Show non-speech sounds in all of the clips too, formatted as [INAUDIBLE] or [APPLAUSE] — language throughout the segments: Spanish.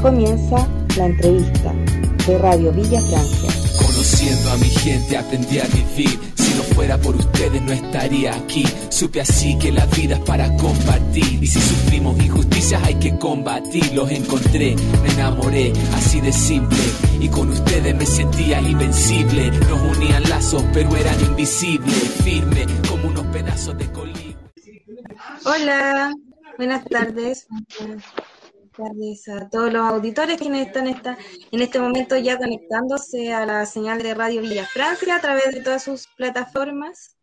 comienza la entrevista de Radio Villa Francia. Conociendo a mi gente aprendí a vivir. Si no fuera por ustedes no estaría aquí. Supe así que la vida es para compartir. Y si sufrimos injusticias hay que combatir. Los encontré, me enamoré, así de simple. Y con ustedes me sentía invencible. Nos unían lazos pero eran invisibles. Firme como unos pedazos de colibrí. Hola, buenas tardes. Tardes a todos los auditores quienes están en este momento ya conectándose a la señal de Radio Villa Francia a través de todas sus plataformas.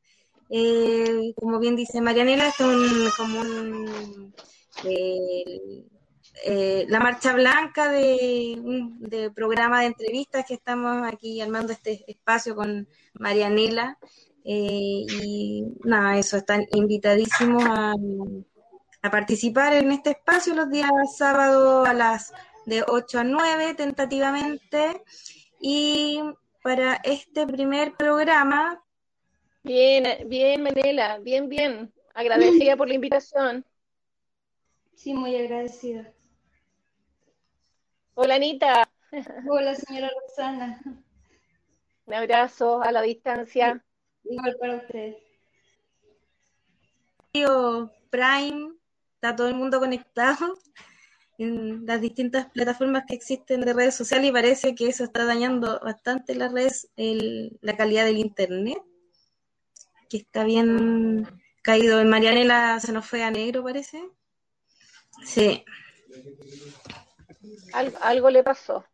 Eh, como bien dice Marianela, es un, como un, eh, eh, la marcha blanca de de programa de entrevistas que estamos aquí armando este espacio con Marianela. Y nada, eso, están invitadísimos a, a participar en este espacio los días sábados a las de 8 a 9 tentativamente. Y para este primer programa... Bien, bien, Menela, bien, bien. Agradecida por la [LAUGHS] invitación. Sí, muy agradecida. Hola, Anita. [LAUGHS] Hola, señora Roxana. Un abrazo a la distancia. Igual para usted. Prime, está todo el mundo conectado en las distintas plataformas que existen de redes sociales y parece que eso está dañando bastante la redes, el, la calidad del internet, que está bien caído. En Marianela se nos fue a negro, parece. Sí. Algo, algo le pasó.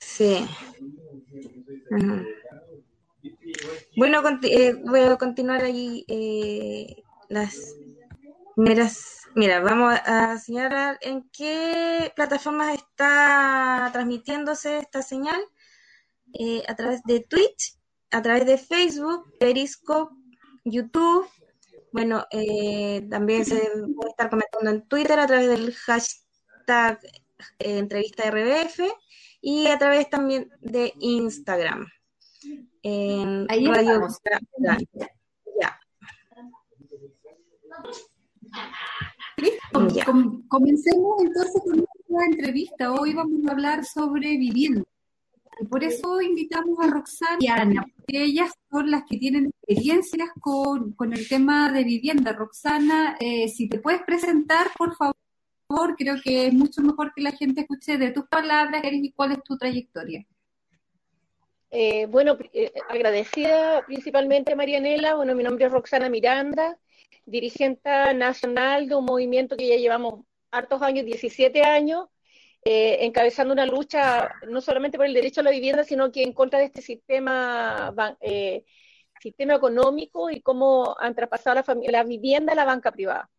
Sí. Ajá. Bueno, eh, voy a continuar ahí eh, las primeras. Mira, vamos a señalar en qué plataformas está transmitiéndose esta señal. Eh, a través de Twitch, a través de Facebook, Periscope, YouTube. Bueno, eh, también se puede estar comentando en Twitter a través del hashtag eh, entrevista RBF y a través también de Instagram en Ahí Radio. Ya. Listo, Ya. com- comencemos entonces con nuestra entrevista. Hoy vamos a hablar sobre vivienda. Y por eso invitamos a Roxana y a Ana, porque ellas son las que tienen experiencias con, con el tema de vivienda. Roxana, eh, si te puedes presentar, por favor, creo que es mucho mejor que la gente escuche de tus palabras, y cuál es tu trayectoria. Eh, bueno, eh, agradecida principalmente a Marianela. Bueno, mi nombre es Roxana Miranda, dirigente nacional de un movimiento que ya llevamos hartos años, 17 años, eh, encabezando una lucha no solamente por el derecho a la vivienda, sino que en contra de este sistema, eh, sistema económico y cómo han traspasado la, la vivienda a la banca privada.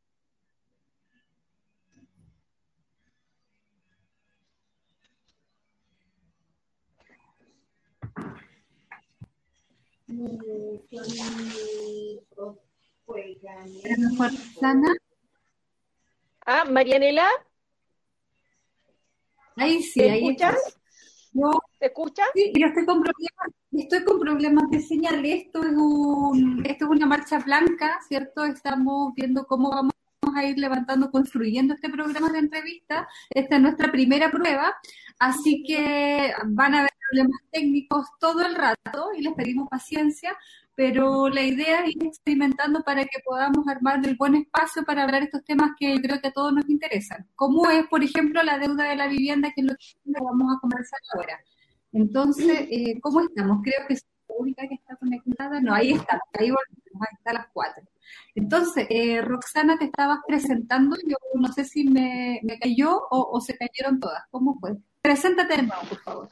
A lo mejor, Roxana, Ah, Marianela, ahí sí, ¿te ahí escuchas? Yo ¿Te escuchas? Sí, yo estoy con problemas, estoy con problemas de señal. Esto es un, esto es una marcha blanca, ¿cierto? Estamos viendo cómo vamos a ir levantando, construyendo este programa de entrevista. Esta es nuestra primera prueba, así que van a haber problemas técnicos todo el rato y les pedimos paciencia, pero la idea es ir experimentando para que podamos armar el buen espacio para hablar estos temas que creo que a todos nos interesan. Como es, por ejemplo, la deuda de la vivienda, que es lo que vamos a conversar ahora. Entonces, eh, ¿cómo estamos? Creo que es la única que está conectada. No, ahí está, ahí volvemos, ahí está a las cuatro. Entonces, eh, Roxana, te estabas presentando, yo no sé si me, me cayó o, o se cayeron todas. ¿Cómo fue? Preséntate de nuevo, por favor.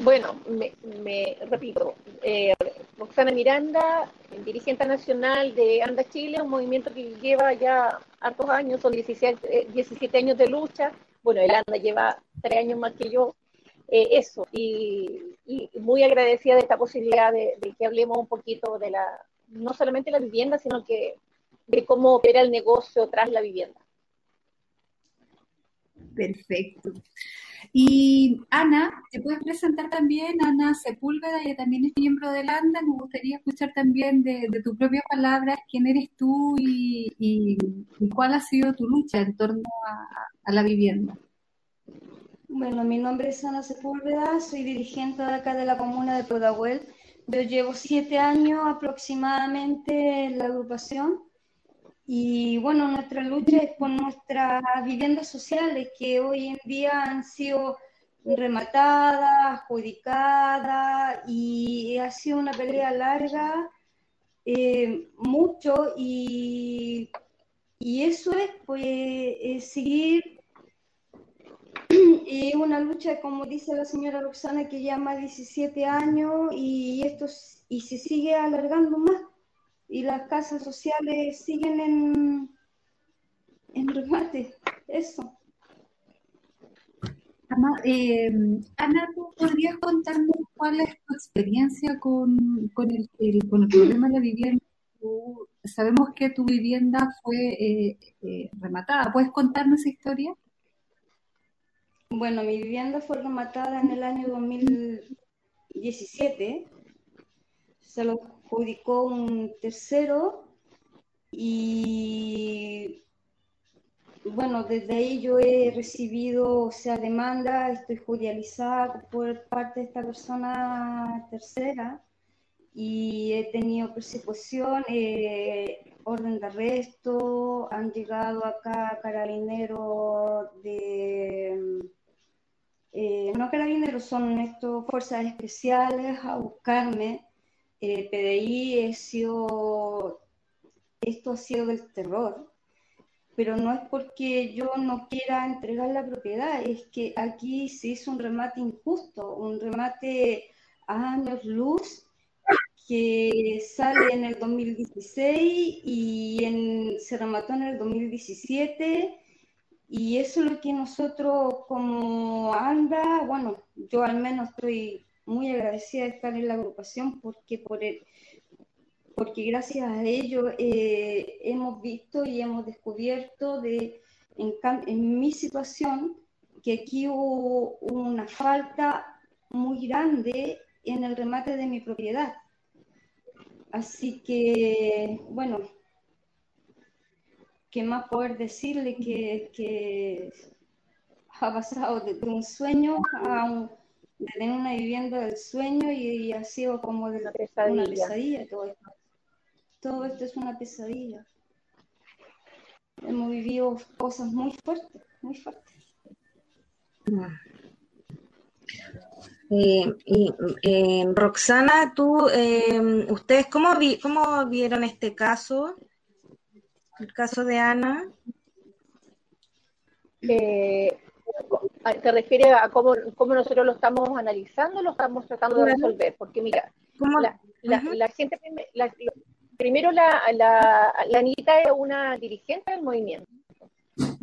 Bueno, me, me repito, eh, Roxana Miranda, dirigente nacional de Anda Chile, un movimiento que lleva ya hartos años, son 17, eh, 17 años de lucha. Bueno, el Anda lleva tres años más que yo. Eh, eso, y, y muy agradecida de esta posibilidad de, de que hablemos un poquito de la, no solamente la vivienda, sino que de cómo opera el negocio tras la vivienda. Perfecto. Y Ana, ¿te puedes presentar también? Ana Sepúlveda, ella también es miembro de ANDA. Nos gustaría escuchar también de, de tus propias palabras quién eres tú y, cuál ha sido tu lucha en torno a, la vivienda. Bueno, mi nombre es Ana Sepúlveda, soy dirigente acá de la comuna de Pudahuel. Yo llevo siete años aproximadamente en la agrupación y bueno, nuestra lucha es por nuestras viviendas sociales que hoy en día han sido rematadas, adjudicadas y ha sido una pelea larga, eh, mucho y, y, eso es pues seguir [CLEARS THROAT] y una lucha, como dice la señora Roxana, que ya más de 17 años y esto y se sigue alargando más. Y las casas sociales siguen en, en remate. Eso. Ana, eh, Ana, ¿tú podrías contarnos cuál es tu experiencia con, con, el, con el problema de la vivienda? sabemos que tu vivienda fue eh, eh, rematada. ¿Puedes contarnos esa historia? Bueno, mi vivienda fue rematada en el año 2017. Se lo adjudicó un tercero y bueno, desde ahí yo he recibido, o sea, demanda, estoy judicializada por parte de esta persona tercera y he tenido persecución, eh, orden de arresto, han llegado acá carabineros de eh, no carabineros, son estos fuerzas especiales a buscarme. Eh, PDI he sido, esto ha sido del terror, pero no es porque yo no quiera entregar la propiedad, es que aquí se hizo un remate injusto, un remate a años luz que sale en el 2016 y se remató en el 2017 y eso es lo que nosotros como ANDA, bueno, yo al menos estoy muy agradecida de estar en la agrupación porque por porque gracias a ello eh, hemos visto y hemos descubierto de, en, mi situación que aquí hubo una falta muy grande en el remate de mi propiedad. Así que, bueno, ¿qué más poder decirle que, ha pasado de, un sueño a de tener una vivienda del sueño y, ha sido como de la pesadilla. una pesadilla todo esto. Todo esto es una pesadilla. Hemos vivido cosas muy fuertes, muy fuertes. Eh, y, eh, Roxana, tú, eh, ¿ustedes cómo, cómo vieron este caso? el caso de Ana? Eh, ¿Te refieres a cómo, cómo, nosotros lo estamos analizando lo estamos tratando de resolver? Porque mira, la, la, gente, primero la, la, Anita es una dirigente del movimiento.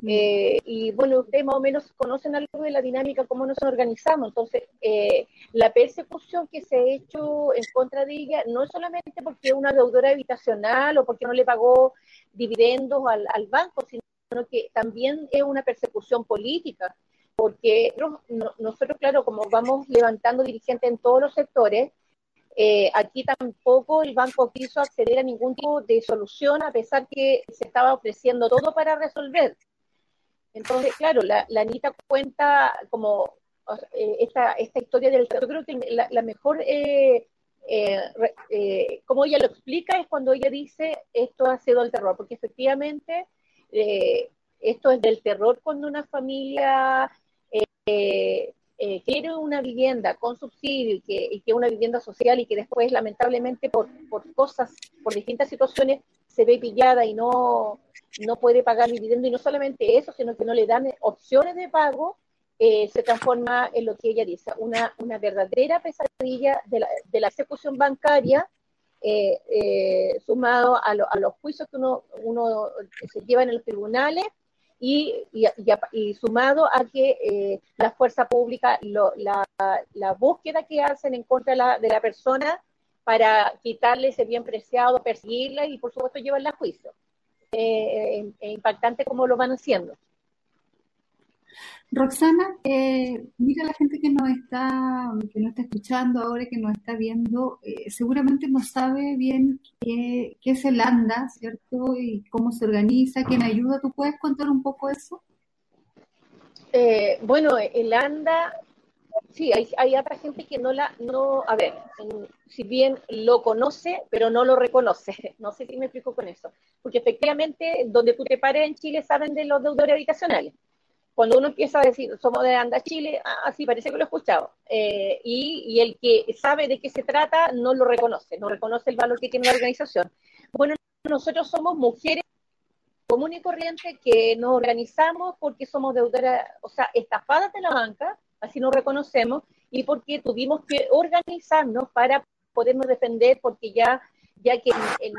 Eh, y bueno, ustedes más o menos conocen algo de la dinámica, cómo nos organizamos. Entonces, eh, la persecución que se ha hecho en contra de ella no es solamente porque es una deudora habitacional o porque no le pagó dividendos al, al banco, sino que también es una persecución política, porque nosotros, claro, como vamos levantando dirigentes en todos los sectores, eh, aquí tampoco el banco quiso acceder a ningún tipo de solución a pesar que se estaba ofreciendo todo para resolver. Entonces, claro, la, Anita cuenta como eh, esta, esta historia del... Yo creo que la, mejor eh, eh, como ella lo explica, es cuando ella dice esto ha sido el terror, porque efectivamente esto es del terror cuando una familia quiere una vivienda con subsidio y que, y que una vivienda social y que después lamentablemente por, por cosas, por distintas situaciones se ve pillada y no, no puede pagar dividendo y no solamente eso, sino que no le dan opciones de pago eh, se transforma en lo que ella dice, una, una verdadera pesadilla de la, de la ejecución bancaria, eh, eh, sumado a, a, los juicios que uno, uno se lleva en los tribunales y, y, y, sumado a que la fuerza pública, lo, la, la, búsqueda que hacen en contra de la, de la persona para quitarle ese bien preciado, perseguirla y por supuesto llevarla a juicio. es impactante cómo lo van haciendo. Roxana, eh, mira la gente que nos está, que nos está escuchando ahora, que nos está viendo, eh, seguramente no sabe bien qué, es el ANDA, ¿cierto? Y cómo se organiza, quién ayuda. ¿Tú puedes contar un poco eso? Eh, bueno, el ANDA, sí, hay, hay otra gente que no la, no, a ver, si bien lo conoce, pero no lo reconoce. [LAUGHS] No sé si me explico con eso. Porque efectivamente, donde tú te pares en Chile saben de los deudores habitacionales. Cuando uno empieza a decir, somos de ANDA Chile, ah, parece que lo he escuchado. Eh, y, y el que sabe de qué se trata no lo reconoce, no reconoce el valor que tiene la organización. Bueno, nosotros somos mujeres común y corriente que nos organizamos porque somos deudoras, o sea, estafadas de la banca, así nos reconocemos, y porque tuvimos que organizarnos para podernos defender, porque ya, ya que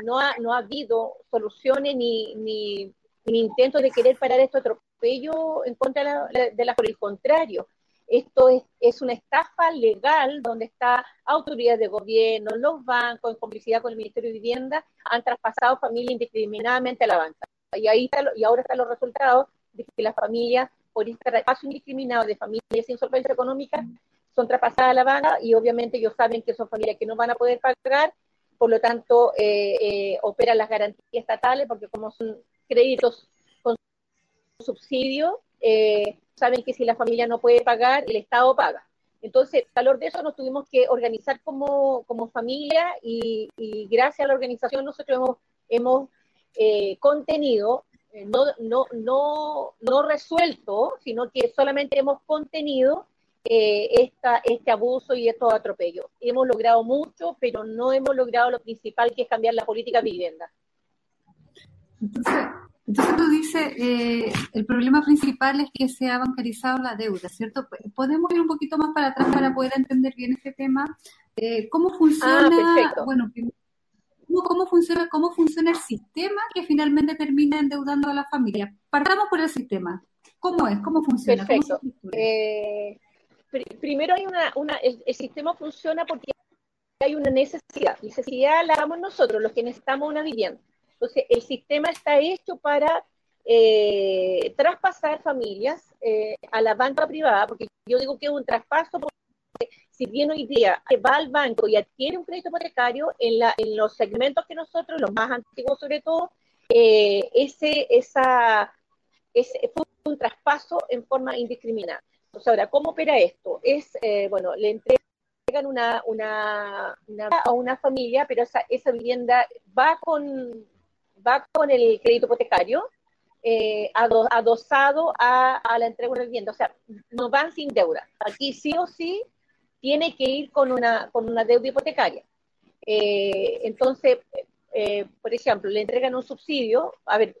no, ha, no ha habido soluciones ni, ni, intentos de querer parar esto atropello en contra de la, por el contrario. Esto es, es, una estafa legal donde está autoridades de gobierno, los bancos, en complicidad con el Ministerio de Vivienda, han traspasado familias indiscriminadamente a la banca. Y, ahí y ahora están los resultados de que las familias, por este paso indiscriminado de familias sin solvencia económica, son traspasadas a la banca y obviamente ellos saben que son familias que no van a poder pagar, por lo tanto eh, eh, operan las garantías estatales porque como son créditos subsidio, eh, saben que si la familia no puede pagar, el Estado paga. Entonces, calor de eso nos tuvimos que organizar como, como familia y, gracias a la organización nosotros hemos, hemos eh, contenido, eh, no, no, no, no resuelto, sino que solamente hemos contenido esta, este abuso y estos atropellos. Hemos logrado mucho, pero no hemos logrado lo principal, que es cambiar la política de vivienda. Entonces tú dices, eh, el problema principal es que se ha bancarizado la deuda, ¿cierto? ¿Podemos ir un poquito más para atrás para poder entender bien este tema? Eh, ¿Cómo funciona? Ah, bueno, ¿cómo, funciona, ¿cómo funciona el sistema que finalmente termina endeudando a la familia? Partamos por el sistema. ¿Cómo es? ¿Cómo funciona? Perfecto. eh, primero hay una, una el, sistema funciona porque hay una necesidad. Necesidad la damos nosotros, los que necesitamos una vivienda. Entonces, el sistema está hecho para eh, traspasar familias eh, a la banca privada, porque yo digo que es un traspaso, porque si bien hoy día va al banco y adquiere un crédito hipotecario, en, la, en los segmentos que nosotros, los más antiguos sobre todo, eh, ese, esa, ese fue un traspaso en forma indiscriminada. Entonces, ahora, ¿cómo opera esto? Es, eh, bueno, le entregan una, una, una, a una familia, pero esa, esa vivienda va con, va con el crédito hipotecario eh, adosado a, la entrega de vivienda. O sea, no van sin deuda. Aquí sí o sí tiene que ir con una, con una deuda hipotecaria. Eh, entonces, eh, por ejemplo, le entregan un subsidio. A ver,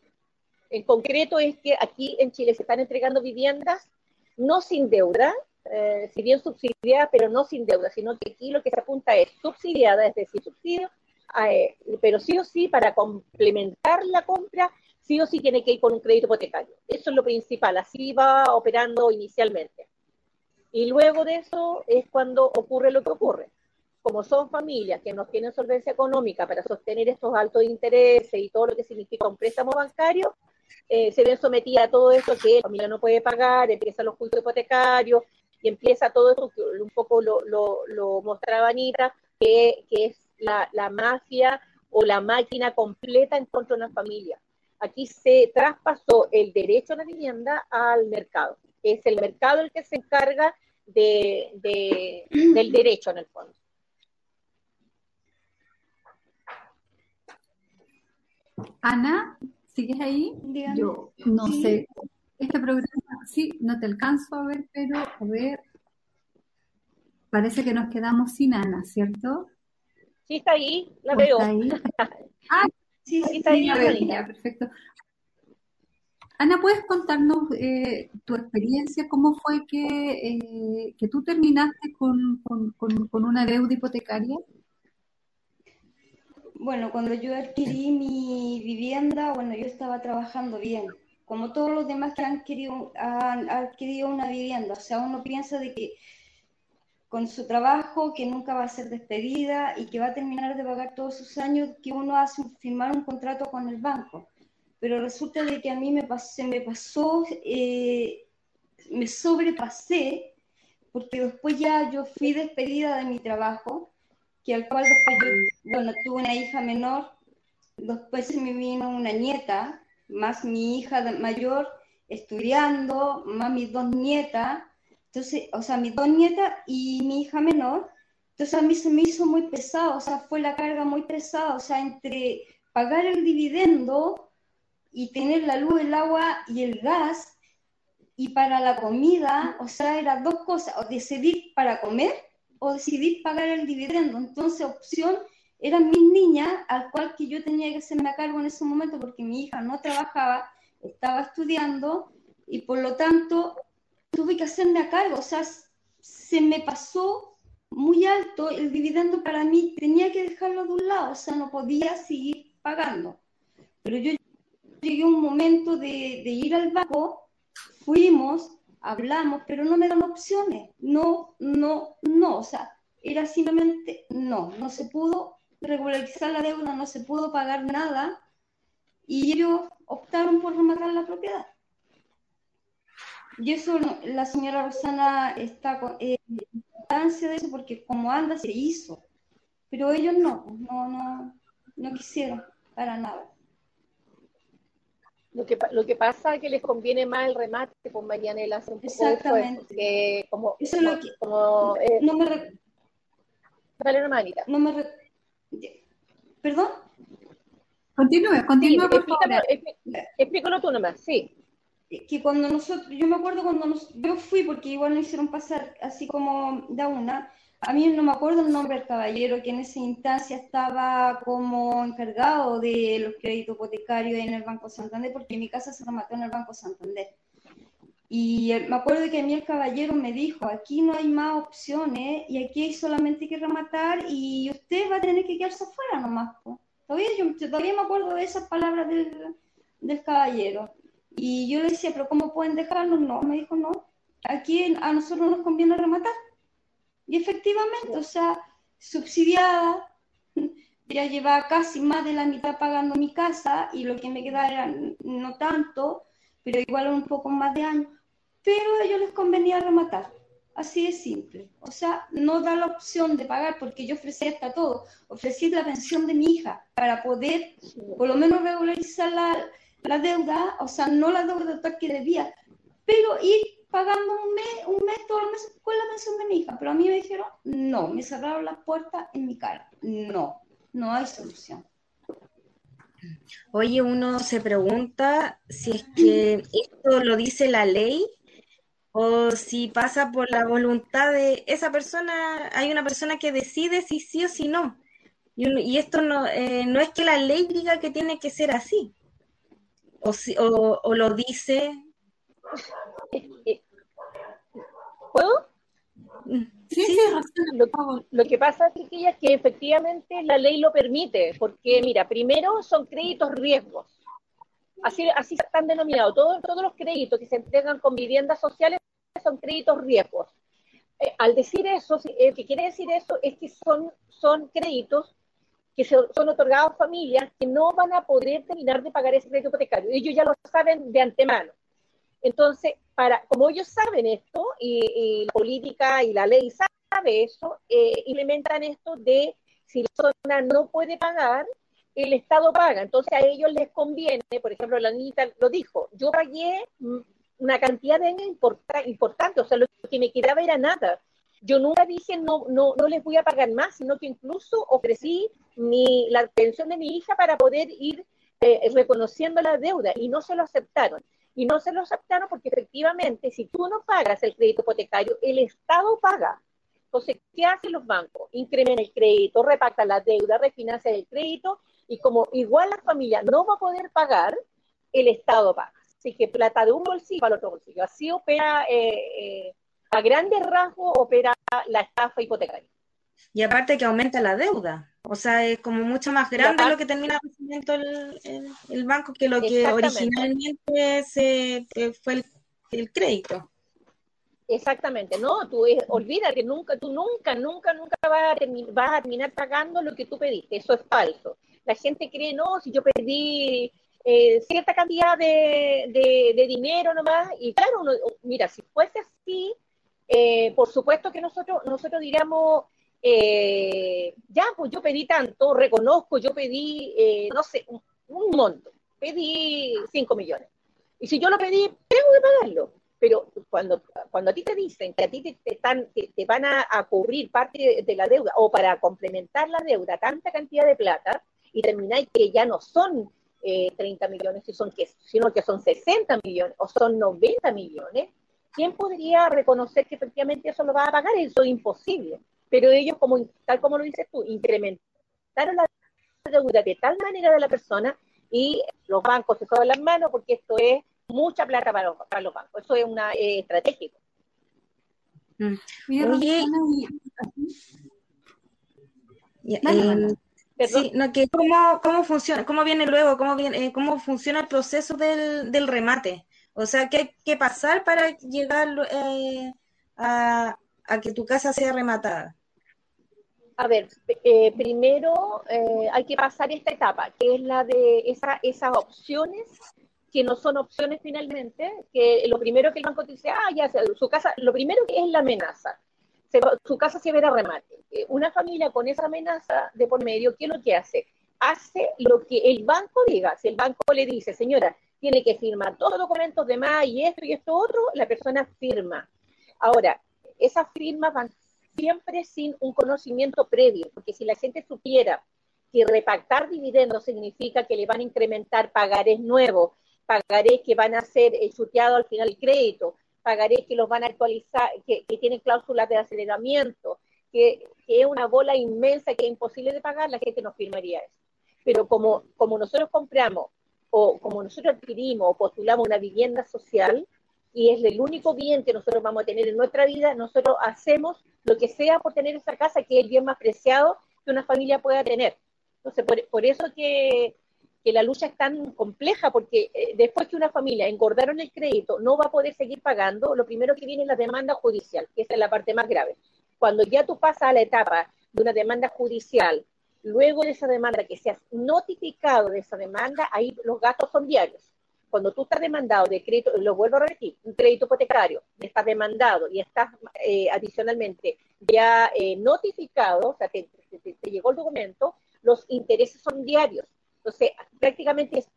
en concreto es que aquí en Chile se están entregando viviendas no sin deuda, si bien subsidiada, pero no sin deuda, sino que aquí lo que se apunta es subsidiada, es decir, subsidio, eh, pero sí o sí para complementar la compra, sí o sí tiene que ir con un crédito hipotecario. Eso es lo principal, así va operando inicialmente. Y luego de eso es cuando ocurre lo que ocurre. Como son familias que no tienen solvencia económica para sostener estos altos intereses y todo lo que significa un préstamo bancario, eh, se ven sometidas a todo esto que la familia no puede pagar, empiezan los cultos hipotecarios y empieza todo esto que un poco lo, lo, lo mostraba Anita, que, que es la, la, mafia o la máquina completa en contra de una familia. Aquí se traspasó el derecho a la vivienda al mercado. Es el mercado el que se encarga de, de, del derecho en el fondo. Ana, ¿sigues ahí? Dígame. Yo no Sí. sé. Este programa, sí, no te alcanzo a ver, pero a ver. Parece que nos quedamos sin Ana, ¿cierto? Sí, está ahí, la ¿O veo. ahí? [LAUGHS] Ah, Sí, Sí, sí, está ahí, sí, a la ver, veo. ya, perfecto. Ana, ¿puedes contarnos eh, tu experiencia? ¿Cómo fue que, eh, que tú terminaste con, con- con- con una deuda hipotecaria? Bueno, cuando yo adquirí mi vivienda, bueno, yo estaba trabajando bien, como todos los demás que han querido, han adquirido una vivienda. O sea, uno piensa de que con su trabajo, que nunca va a ser despedida y que va a terminar de pagar todos sus años, que uno hace firmar un contrato con el banco. Pero resulta de que a mí me pasó, me pasó, eh, me sobrepasé, porque después ya yo fui despedida de mi trabajo, que al cual después yo, bueno, tuve una hija menor, después se me vino una nieta, más mi hija mayor, estudiando, más mis dos nietas, entonces, o sea, mis dos nietas y mi hija menor, entonces a mí se me hizo muy pesado, o sea, fue la carga muy pesada, o sea, entre pagar el dividendo y tener la luz, el agua y el gas, y para la comida, o sea, eran dos cosas, o decidir para comer o decidir pagar el dividendo. Entonces, opción eran mis niñas, al cual que yo tenía que hacerme a cargo en ese momento porque mi hija no trabajaba, estaba estudiando y por lo tanto tuve que hacerme a cargo, o sea, se me pasó muy alto el dividendo para mí, tenía que dejarlo de un lado, o sea, no podía seguir pagando. Pero yo llegué a un momento de, de ir al banco, fuimos, hablamos, pero no me dan opciones, no, no, no, o sea, era simplemente no, no se pudo regularizar la deuda, no se pudo pagar nada y ellos optaron por rematar la propiedad. Y eso la señora Rosana está en eh, de eso porque como anda se hizo, pero ellos no, no, no, no quisieron para nada. Lo que, lo que pasa es que les conviene más el remate con Marianela. Un Exactamente. como, eso como, es lo que, como, eh, no me re... Dale una No me re... ¿Perdón? Continúe, continúe, por favor. Explícalo tú nomás, sí que cuando nosotros, yo me acuerdo cuando nos, yo fui, porque igual nos hicieron pasar así como da una, a mí no me acuerdo el nombre del caballero que en esa instancia estaba como encargado de los créditos hipotecarios en el Banco Santander, porque mi casa se remató en el Banco Santander. Y me acuerdo que a mí el caballero me dijo, aquí no hay más opciones y aquí hay solamente que rematar y usted va a tener que quedarse afuera nomás. Todavía, yo, todavía me acuerdo de esas palabras del, del caballero. Y yo le decía, pero ¿cómo pueden dejarnos? No, me dijo, no, aquí a nosotros nos conviene rematar. Y efectivamente, o sea, subsidiada, [LAUGHS] ya llevaba casi más de la mitad pagando mi casa y lo que me quedaba era no tanto, pero igual un poco más de años. Pero a ellos les convenía rematar. Así de simple. O sea, no da la opción de pagar porque yo ofrecí hasta todo. Ofrecí la pensión de mi hija para poder por lo menos regularizar la, la deuda, o sea, no la deuda total que debía, pero ir pagando un mes, un mes todos los meses con la pensión de mi hija. Pero a mí me dijeron, no, me cerraron las puertas en mi cara. No, no hay solución. Oye, uno se pregunta si es que [CLEARS THROAT] esto lo dice la ley o si pasa por la voluntad de esa persona, hay una persona que decide si sí o si no. Y, esto no, eh, no es que la ley diga que tiene que ser así o, o, lo dice. ¿Puedo? Sí, sí, lo, lo, que pasa, chiquilla, es que efectivamente la ley lo permite, porque mira, primero son créditos riesgos. Así, así están denominados. Todos, todos los créditos que se entregan con viviendas sociales son créditos riesgos. Eh, al decir eso, eh, que quiere decir eso es que son, son créditos que son otorgados a familias que no van a poder terminar de pagar ese crédito hipotecario. Ellos ya lo saben de antemano. Entonces, para, como ellos saben esto, y, la política y la ley sabe eso, eh, implementan esto de si la persona no puede pagar, el Estado paga. Entonces a ellos les conviene, por ejemplo, la niñita lo dijo, yo pagué una cantidad de años importante, o sea, lo que me quedaba era nada. Yo nunca dije no, no, no les voy a pagar más, sino que incluso ofrecí mi, la pensión de mi hija para poder ir eh, reconociendo la deuda y no se lo aceptaron. Y no se lo aceptaron porque efectivamente si tú no pagas el crédito hipotecario, el Estado paga. Entonces, ¿qué hacen los bancos? Incrementan el crédito, repactan la deuda, refinancian el crédito y como igual la familia no va a poder pagar, el Estado paga. Así que plata de un bolsillo al otro bolsillo. Así opera eh, eh a grandes rasgos opera la estafa hipotecaria. Y aparte que aumenta la deuda, o sea, es como mucho más grande lo que termina recibiendo el, el, banco que lo que originalmente se, fue el, crédito. Exactamente, no, tú que nunca, tú nunca, nunca, nunca vas a, vas a terminar pagando lo que tú pediste, eso es falso. La gente cree, no, si yo pedí eh, cierta cantidad de, de, de, dinero nomás, y claro, mira, si fuese así, eh, por supuesto que nosotros, nosotros diríamos, eh, ya, pues yo pedí tanto, reconozco, yo pedí, eh, no sé, un, monto, pedí 5 millones. Y si yo lo pedí, tengo que pagarlo. Pero cuando, cuando a ti te dicen que a ti te, están, te, van a, cubrir parte de, la deuda o para complementar la deuda tanta cantidad de plata y termináis que ya no son 30 millones, sino que son 60 millones o son 90 millones, ¿quién podría reconocer que efectivamente eso lo va a pagar? Eso es imposible. Pero ellos, como, tal como lo dices tú, incrementaron la deuda de tal manera de la persona y los bancos se toman las manos porque esto es mucha plata para los, para los bancos. Eso es una eh, estratégico. Mm. Sí, no, que cómo, cómo funciona, cómo viene luego, cómo viene, eh, cómo funciona el proceso del, del remate. O sea, ¿qué hay que pasar para llegar eh, a, que tu casa sea rematada? A ver, eh, primero eh, hay que pasar esta etapa, que es la de esa, esas opciones que no son opciones finalmente, que lo primero que el banco te dice, ah, ya, su casa, lo primero que es la amenaza, su casa se verá remate. Una familia con esa amenaza de por medio, ¿qué es lo que hace? Hace lo que el banco diga. Si el banco le dice, señora, tiene que firmar todos los documentos de más y esto y esto otro, la persona firma. Ahora, esas firmas van siempre sin un conocimiento previo, porque si la gente supiera que repactar dividendos significa que le van a incrementar pagarés nuevos, pagarés que van a ser chuteados al final del crédito, pagarés que los van a actualizar, que, tienen cláusulas de aceleramiento, que, que, es una bola inmensa que es imposible de pagar, la gente no firmaría eso. Pero como, como nosotros compramos o como nosotros adquirimos o postulamos una vivienda social, y es el único bien que nosotros vamos a tener en nuestra vida, nosotros hacemos lo que sea por tener esa casa, que es el bien más preciado que una familia pueda tener. Entonces, por, eso que, que, la lucha es tan compleja, porque eh, después que una familia engordaron el crédito, no va a poder seguir pagando, lo primero que viene es la demanda judicial, que es la parte más grave. Cuando ya tú pasas a la etapa de una demanda judicial, Luego de esa demanda, que seas notificado de esa demanda, ahí los gastos son diarios. Cuando tú estás demandado de crédito, lo vuelvo a repetir, un crédito hipotecario, estás demandado y estás eh, adicionalmente ya eh, notificado, o sea, te, llegó el documento, los intereses son diarios. Entonces, prácticamente es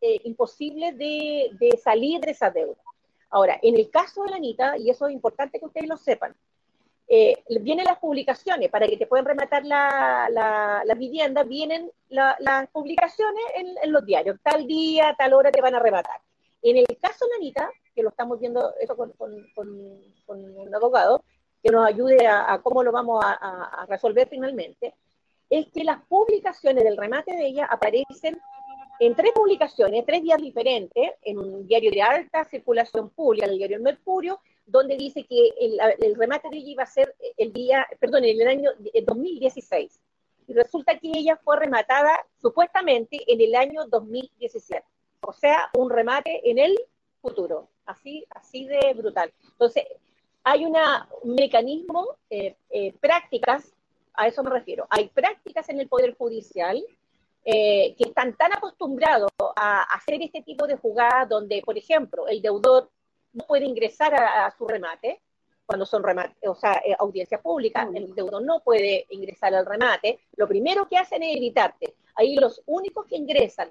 eh, imposible de, de salir de esa deuda. Ahora, en el caso de la Anita, y eso es importante que ustedes lo sepan, eh, vienen las publicaciones para que te puedan rematar la, la, vivienda, vienen las publicaciones en, los diarios, tal día, tal hora te van a rematar. En el caso de Anita, que lo estamos viendo eso con, un abogado, que nos ayude a, cómo lo vamos a, resolver finalmente, es que las publicaciones del remate de ella aparecen en tres publicaciones, tres días diferentes, en un diario de alta circulación pública, en el diario El Mercurio, donde dice que el, remate de ella iba a ser el día, perdón, en el año 2016. Y resulta que ella fue rematada supuestamente en el año 2017. O sea, un remate en el futuro. Así, así de brutal. Entonces, hay un mecanismo, eh, eh, prácticas, a eso me refiero. Hay prácticas en el Poder Judicial eh, que están tan acostumbrados a hacer este tipo de jugadas donde, por ejemplo, el deudor no puede ingresar a, su remate, cuando son remate, o sea, eh, audiencia pública, el deudor no puede ingresar al remate, lo primero que hacen es evitarte. Ahí los únicos que ingresan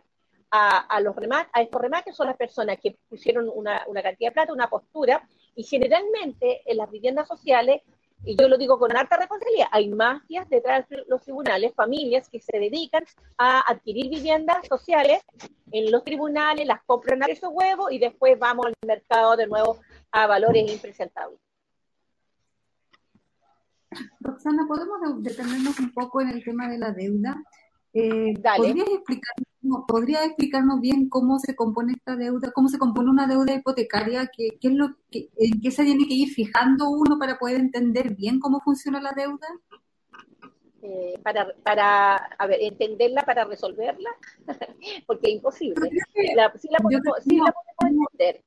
a, los remates, a estos remates son las personas que pusieron una, una cantidad de plata, una postura, y generalmente en las viviendas sociales y yo lo digo con alta responsabilidad, hay mafias detrás de los tribunales, familias que se dedican a adquirir viviendas sociales en los tribunales, las compran a esos huevos y después vamos al mercado de nuevo a valores impresentables. Roxana, ¿podemos detenernos un poco en el tema de la deuda? Eh, ¿podrías, explicarnos, ¿Podría explicarnos bien cómo se compone esta deuda, cómo se compone una deuda hipotecaria? ¿Qué, es lo que, ¿En qué se tiene que ir fijando uno para poder entender bien cómo funciona la deuda? Eh, para, para a ver, entenderla para resolverla, [LAUGHS] porque es imposible. La, sí la podemos, sí la podemos entender.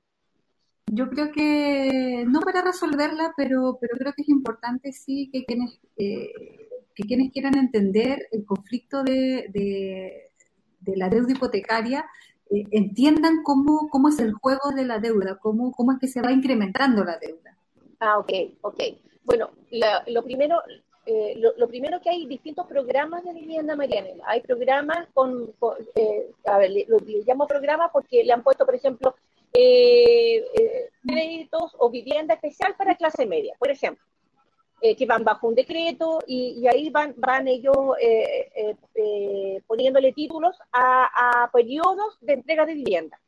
Yo creo que no para resolverla, pero, pero creo que es importante sí que quienes eh, que quienes quieran entender el conflicto de, de, la deuda hipotecaria eh, entiendan cómo, cómo es el juego de la deuda, cómo, cómo es que se va incrementando la deuda. Ah, ok, ok. Bueno, lo primero, eh, lo, primero que hay distintos programas de vivienda Marianela. Hay programas con, eh, a ver, lo, llamo programas porque le han puesto, por ejemplo, eh, créditos o vivienda especial para clase media, por ejemplo, eh, que van bajo un decreto y, ahí van, van ellos poniéndole títulos a, a, periodos de entrega de vivienda.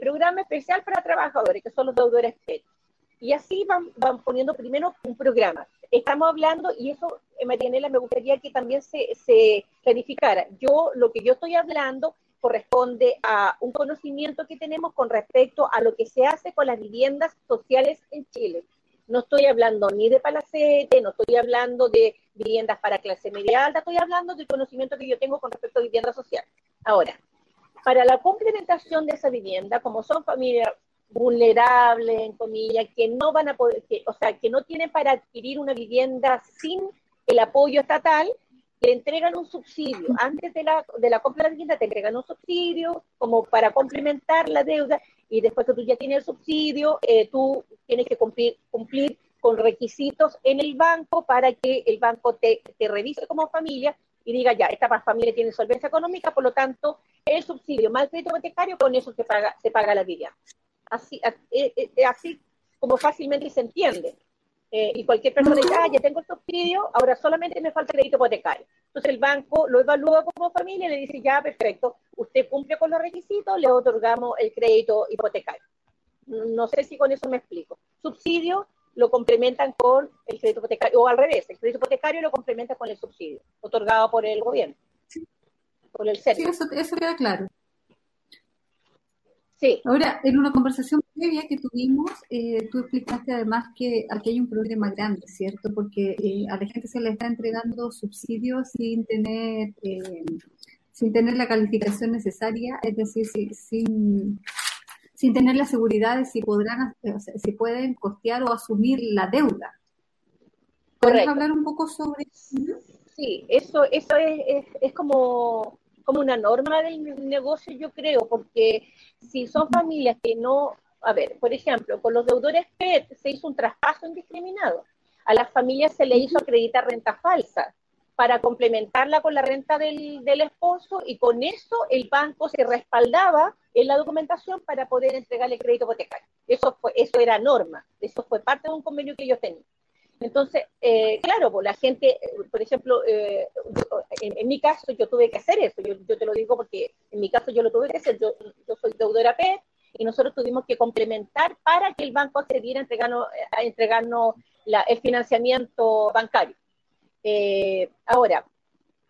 programa especial para trabajadores, que son los deudores Y así van, van poniendo primero un programa. Estamos hablando, y eso, Marianela, me gustaría que también se, se clarificara. Yo, lo que yo estoy hablando corresponde a un conocimiento que tenemos con respecto a lo que se hace con las viviendas sociales en Chile. No estoy hablando ni de palacete, no estoy hablando de viviendas para clase media alta, estoy hablando del conocimiento que yo tengo con respecto a vivienda social. Ahora, para la complementación de esa vivienda, como son familias vulnerables, en comillas, que no van a poder, o sea, que no tienen para adquirir una vivienda sin el apoyo estatal, le entregan un subsidio. Antes de la, de la compra de la vivienda te entregan un subsidio como para complementar la deuda y después que tú ya tienes el subsidio, eh, tú tienes que cumplir, cumplir con requisitos en el banco para que el banco te, te revise como familia y diga ya, esta familia tiene solvencia económica, por lo tanto, el subsidio más crédito hipotecario, con eso se paga, se paga la vivienda. Así, eh, eh, así como fácilmente se entiende. Eh, y cualquier persona dice, ah, ya tengo el subsidio, ahora solamente me falta crédito hipotecario. Entonces el banco lo evalúa como familia y le dice, ya, perfecto, usted cumple con los requisitos, le otorgamos el crédito hipotecario. No sé si con eso me explico. Subsidio lo complementan con el crédito hipotecario, o al revés, el crédito hipotecario lo complementa con el subsidio, otorgado por el gobierno, por el Sí, eso, eso queda claro. Sí. Ahora, en una conversación previa que tuvimos, eh, tú explicaste además que aquí hay un problema grande, ¿cierto? Porque eh, a la gente se le está entregando subsidios sin tener, eh, sin tener la calificación necesaria, es decir, sin, sin tener la seguridad de si podrán, si pueden costear o asumir la deuda. ¿Puedes hablar un poco sobre eso? Sí, eso, eso es, es, es como como una norma del negocio, yo creo, porque si son familias que no, a ver, por ejemplo, con los deudores PET se hizo un traspaso indiscriminado. A las familias se le hizo acreditar renta falsa para complementarla con la renta del, del esposo y con eso el banco se respaldaba en la documentación para poder entregarle crédito hipotecario. Eso, fue, eso era norma, eso fue parte de un convenio que ellos tenían. Entonces, eh, claro, pues la gente, por ejemplo, eh, en, mi caso yo tuve que hacer eso, yo, te lo digo porque en mi caso yo lo tuve que hacer, yo, soy deudora P y nosotros tuvimos que complementar para que el banco accediera a entregarnos, a entregarnos el financiamiento bancario. Eh, ahora,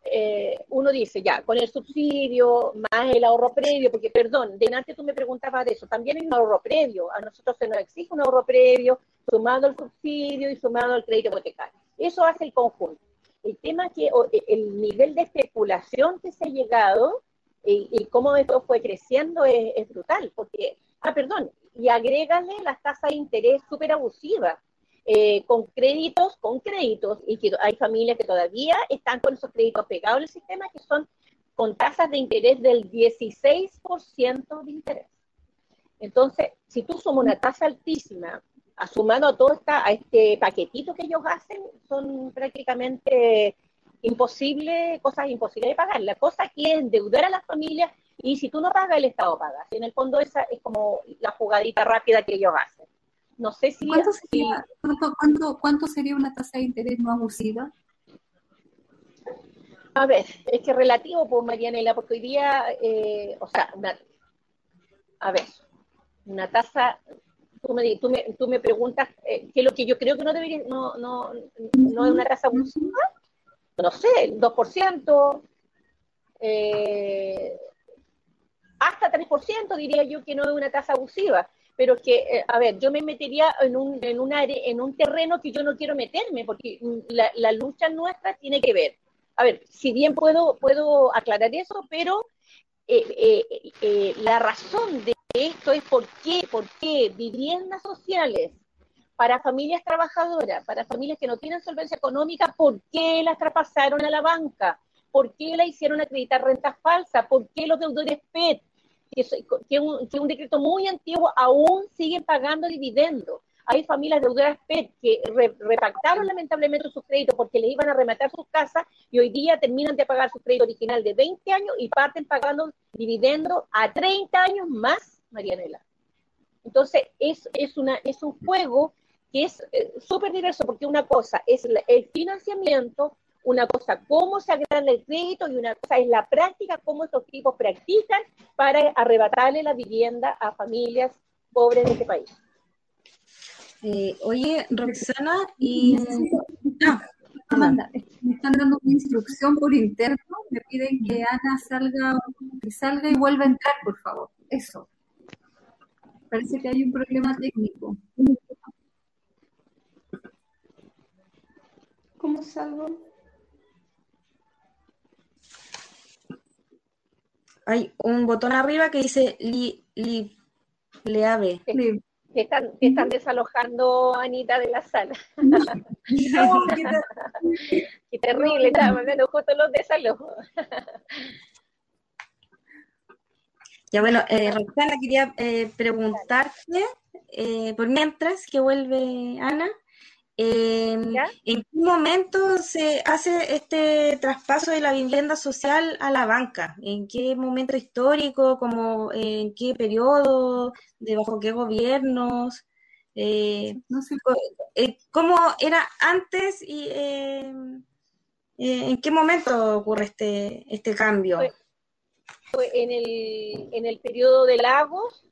eh, uno dice, ya, con el subsidio, más el ahorro previo, porque, perdón, de antes tú me preguntabas de eso, también hay un ahorro previo, a nosotros se nos exige un ahorro previo, sumado al subsidio y sumado al crédito hipotecario. Eso hace el conjunto. El tema es que e, el nivel de especulación que se ha llegado y, y cómo esto fue creciendo es, brutal, porque, ah, perdón, y agrégale las tasas de interés súper abusivas eh, con créditos, con créditos, y que hay familias que todavía están con esos créditos pegados en el sistema, que son con tasas de interés del 16% de interés. Entonces, si tú sumas una tasa altísima, sumando a todo esta, a este paquetito que ellos hacen, son prácticamente imposibles, cosas imposibles de pagar. La cosa que es endeudar a las familias y si tú no pagas, el Estado paga. En el fondo esa es como la jugadita rápida que ellos hacen. No sé si... ¿Cuánto sería, cuánto, sería una tasa de interés no abusiva? A ver, es que relativo, pues, Marianela, porque hoy día, eh, o sea, a ver, una tasa, tú me, tú me, tú me preguntas eh, qué es lo que yo creo que no debería, no, no, no es una tasa abusiva, no sé, el 2%, eh, hasta 3% diría yo que no es una tasa abusiva pero que, eh, a ver, yo me metería en un, en, un en un terreno que yo no quiero meterme, porque la, la, lucha nuestra tiene que ver. A ver, si bien puedo, puedo aclarar eso, pero eh, eh, la razón de esto es por qué, por qué viviendas sociales para familias trabajadoras, para familias que no tienen solvencia económica, ¿por qué las traspasaron a la banca? ¿Por qué la hicieron acreditar renta falsa? ¿Por qué los deudores PET? Que, un, un, decreto muy antiguo, aún siguen pagando dividendos. Hay familias deudoras PET que repactaron lamentablemente sus créditos porque le iban a rematar sus casas y hoy día terminan de pagar su crédito original de 20 años y parten pagando dividendos a 30 años más, Marianela. Entonces, es, es, una, es un juego que es eh, súper diverso, porque una cosa es el financiamiento, una cosa cómo se agranda el crédito y una cosa es la práctica, cómo estos tipos practican para arrebatarle la vivienda a familias pobres de este país. Eh, oye, Roxana, y... Ah, Amanda, me están dando una instrucción por interno, me piden que Ana salga, que salga y vuelva a entrar, por favor. Eso. Parece que hay un problema técnico. ¿Cómo salgo? Hay un botón arriba que dice li, li, leave. Que, están, que están desalojando a Anita de la sala. [LAUGHS] qué, terrible, estaba mandando justo los desalojos. Ya bueno, eh, Roxana, quería eh, preguntarte, eh, por mientras que vuelve Ana, ¿en qué momento se hace este traspaso de la vivienda social a la banca? ¿En qué momento histórico? Como, ¿En qué periodo? ¿De bajo qué gobiernos? no sé, ¿Cómo era antes y en qué momento ocurre este, este cambio? en el, en el periodo de Lagos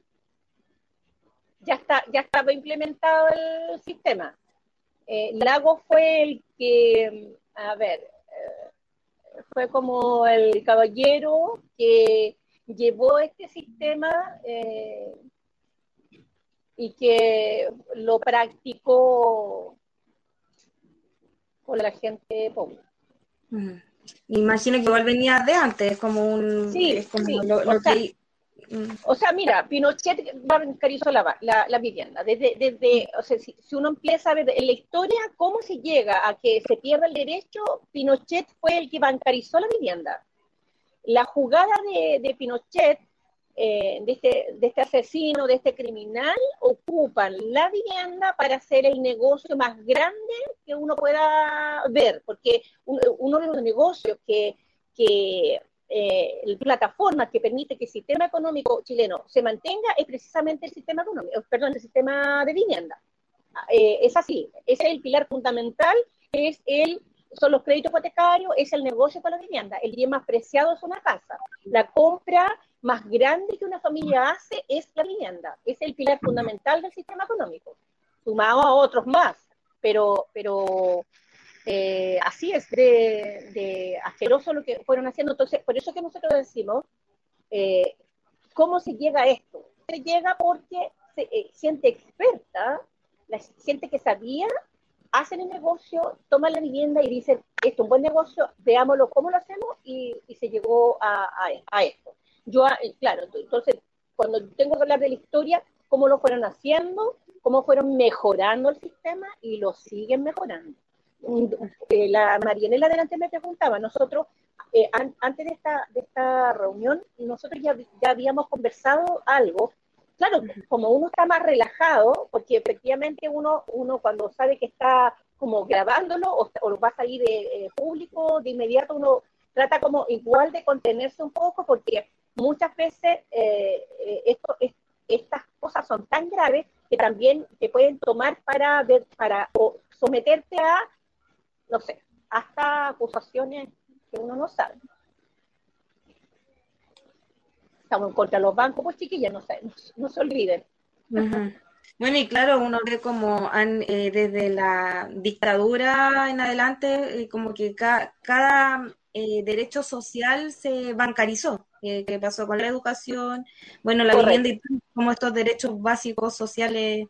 ya, está, ya estaba implementado el sistema. Eh, Lagos fue el que, a ver, eh, fue como el caballero que llevó este sistema eh, y que lo practicó con la gente pobre. Imagino que igual venía de antes, como un... Sí, o, sea, mira, Pinochet bancarizó la, la, la vivienda. Desde, desde, o sea, si, uno empieza a ver la historia cómo se llega a que se pierda el derecho, Pinochet fue el que bancarizó la vivienda. La jugada de, de Pinochet eh, de, este, de este asesino, de este criminal, ocupan la vivienda para hacer el negocio más grande que uno pueda ver, porque uno de los negocios que, que eh, plataforma que permite que el sistema económico chileno se mantenga es precisamente el sistema económico, eh, perdón, el sistema de vivienda. Eh, es así, ese es el pilar fundamental, es el son los créditos hipotecarios, es el negocio con la vivienda. El bien más preciado es una casa. La compra más grande que una familia hace es la vivienda. Es el pilar fundamental del sistema económico, sumado a otros más. Pero, pero eh, así es de, asqueroso lo que fueron haciendo. Entonces, por eso que nosotros decimos, eh, ¿cómo se llega a esto? Se llega porque se, eh, gente experta, la gente que sabía, hacen el negocio, toman la vivienda y dicen, esto es un buen negocio, veámoslo cómo lo hacemos y, se llegó a, a esto. Yo, ah, eh, claro, entonces, cuando tengo que hablar de la historia, cómo lo fueron haciendo, cómo fueron mejorando el sistema y lo siguen mejorando. Eh, la Marianela adelante me preguntaba, nosotros, eh, antes de esta, de esta reunión, nosotros ya, ya habíamos conversado algo. Claro, como uno está más relajado, porque efectivamente uno, uno cuando sabe que está como grabándolo o, o va a salir de, público, de inmediato uno trata como igual de contenerse un poco, porque muchas veces eh, eh, esto, estas cosas son tan graves que también te pueden tomar para, ver, para someterte a, no sé, hasta acusaciones que uno no sabe. Estamos en contra de los bancos, pues chiquillas, no, se, no, se olviden. Bueno, y claro, uno ve como han, eh, desde la dictadura en adelante, como que cada derecho social se bancarizó eh, que pasó con la educación, bueno, la vivienda y como estos derechos básicos sociales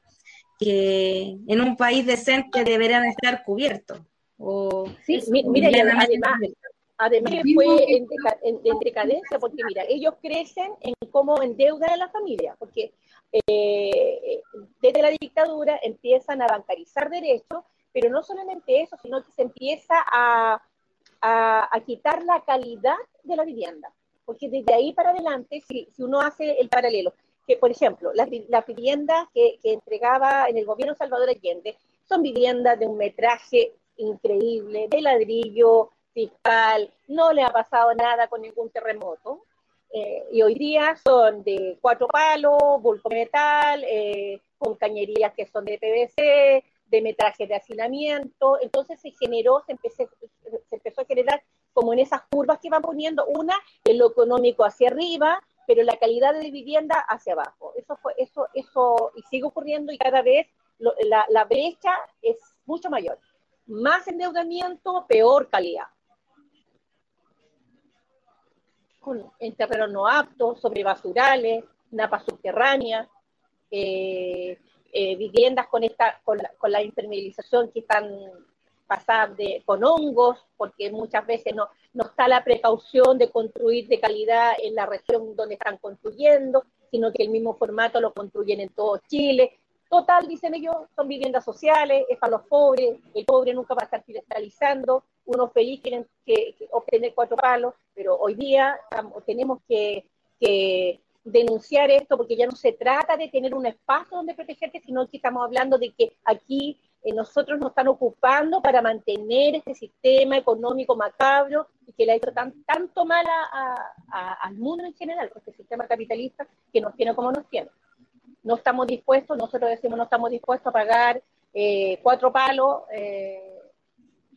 que en un país decente deberían estar cubiertos. O, sí, mira, además, además fue en, decadencia, porque mira, ellos crecen en cómo endeudan a la familia, porque eh, desde la dictadura empiezan a bancarizar derechos, pero no solamente eso, sino que se empieza a, a quitar la calidad de la vivienda porque desde ahí para adelante, si, uno hace el paralelo, que por ejemplo, las, viviendas que, entregaba en el gobierno Salvador Allende son viviendas de un metraje increíble, de ladrillo, fiscal, no le ha pasado nada con ningún terremoto, Eh, y hoy día son de cuatro palos, bulto metal, eh, con cañerías que son de PVC, de metraje de hacinamiento. Entonces se generó, se, empecé, se empezó a generar como en esas curvas que van poniendo, una en lo económico hacia arriba, pero la calidad de vivienda hacia abajo. Eso fue, eso, eso, y sigue ocurriendo y cada vez la, la brecha es mucho mayor. Más endeudamiento, peor calidad. Con, en terrenos no aptos, sobre basurales, napas subterráneas, eh, eh, viviendas con esta con la, con la impermeabilización que están pasadas de, con hongos, porque muchas veces no, no está la precaución de construir de calidad en la región donde están construyendo, sino que el mismo formato lo construyen en todo Chile. Total, dicen ellos, son viviendas sociales, es para los pobres, el pobre nunca va a estar fidelizando, unos felices quieren que, obtener cuatro palos, pero hoy día tenemos que, denunciar esto porque ya no se trata de tener un espacio donde protegerte, sino que estamos hablando de que aquí eh, nosotros nos están ocupando para mantener este sistema económico macabro y que le ha hecho tan, tanto mal a, al mundo en general, este sistema capitalista que nos tiene como nos tiene. No estamos dispuestos, nosotros decimos no estamos dispuestos a pagar eh, cuatro palos, eh,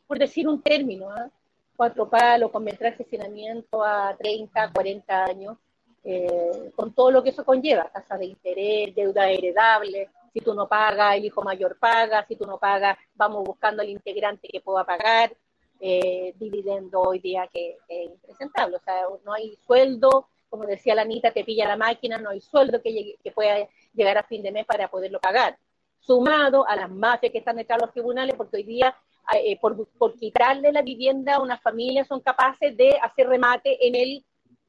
por decir un término, ¿eh? cuatro palos con metraje de a 30, 40 años, eh, con todo lo que eso conlleva, tasa de interés, deuda heredable, si tú no pagas, el hijo mayor paga, si tú no pagas, vamos buscando al integrante que pueda pagar, eh, dividendo hoy día que, es impresentable, o sea, no hay sueldo, como decía la Anita, te pilla la máquina, no hay sueldo que, que pueda llegar a fin de mes para poderlo pagar, sumado a las mafias que están detrás de los tribunales, porque hoy día eh, por, por, quitarle la vivienda a una familia son capaces de hacer remate en el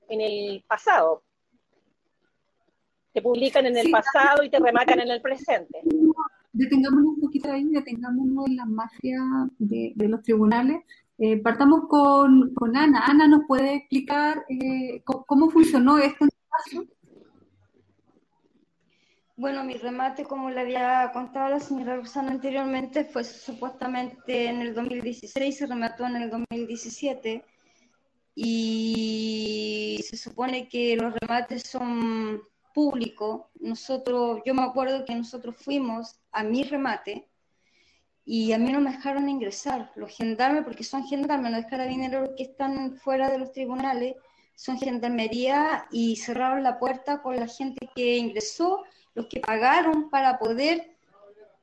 en el pasado. Te publican en el pasado y te rematan en el presente. Detengámonos un poquito ahí, detengámonos en la magia de, de los tribunales. Eh, partamos con, con, Ana. Ana, ¿nos puede explicar eh, cómo, cómo, funcionó esto en su caso? Bueno, mi remate, como le había contado la señora Rosana anteriormente, fue supuestamente en el 2016, se remató en el 2017 y se supone que los remates son públicos. Nosotros, yo me acuerdo que nosotros fuimos a mi remate y a mí no me dejaron ingresar. Los gendarmes, porque son gendarmes, no es carabineros que están fuera de los tribunales, son gendarmería y cerraron la puerta con la gente que ingresó, los que pagaron para poder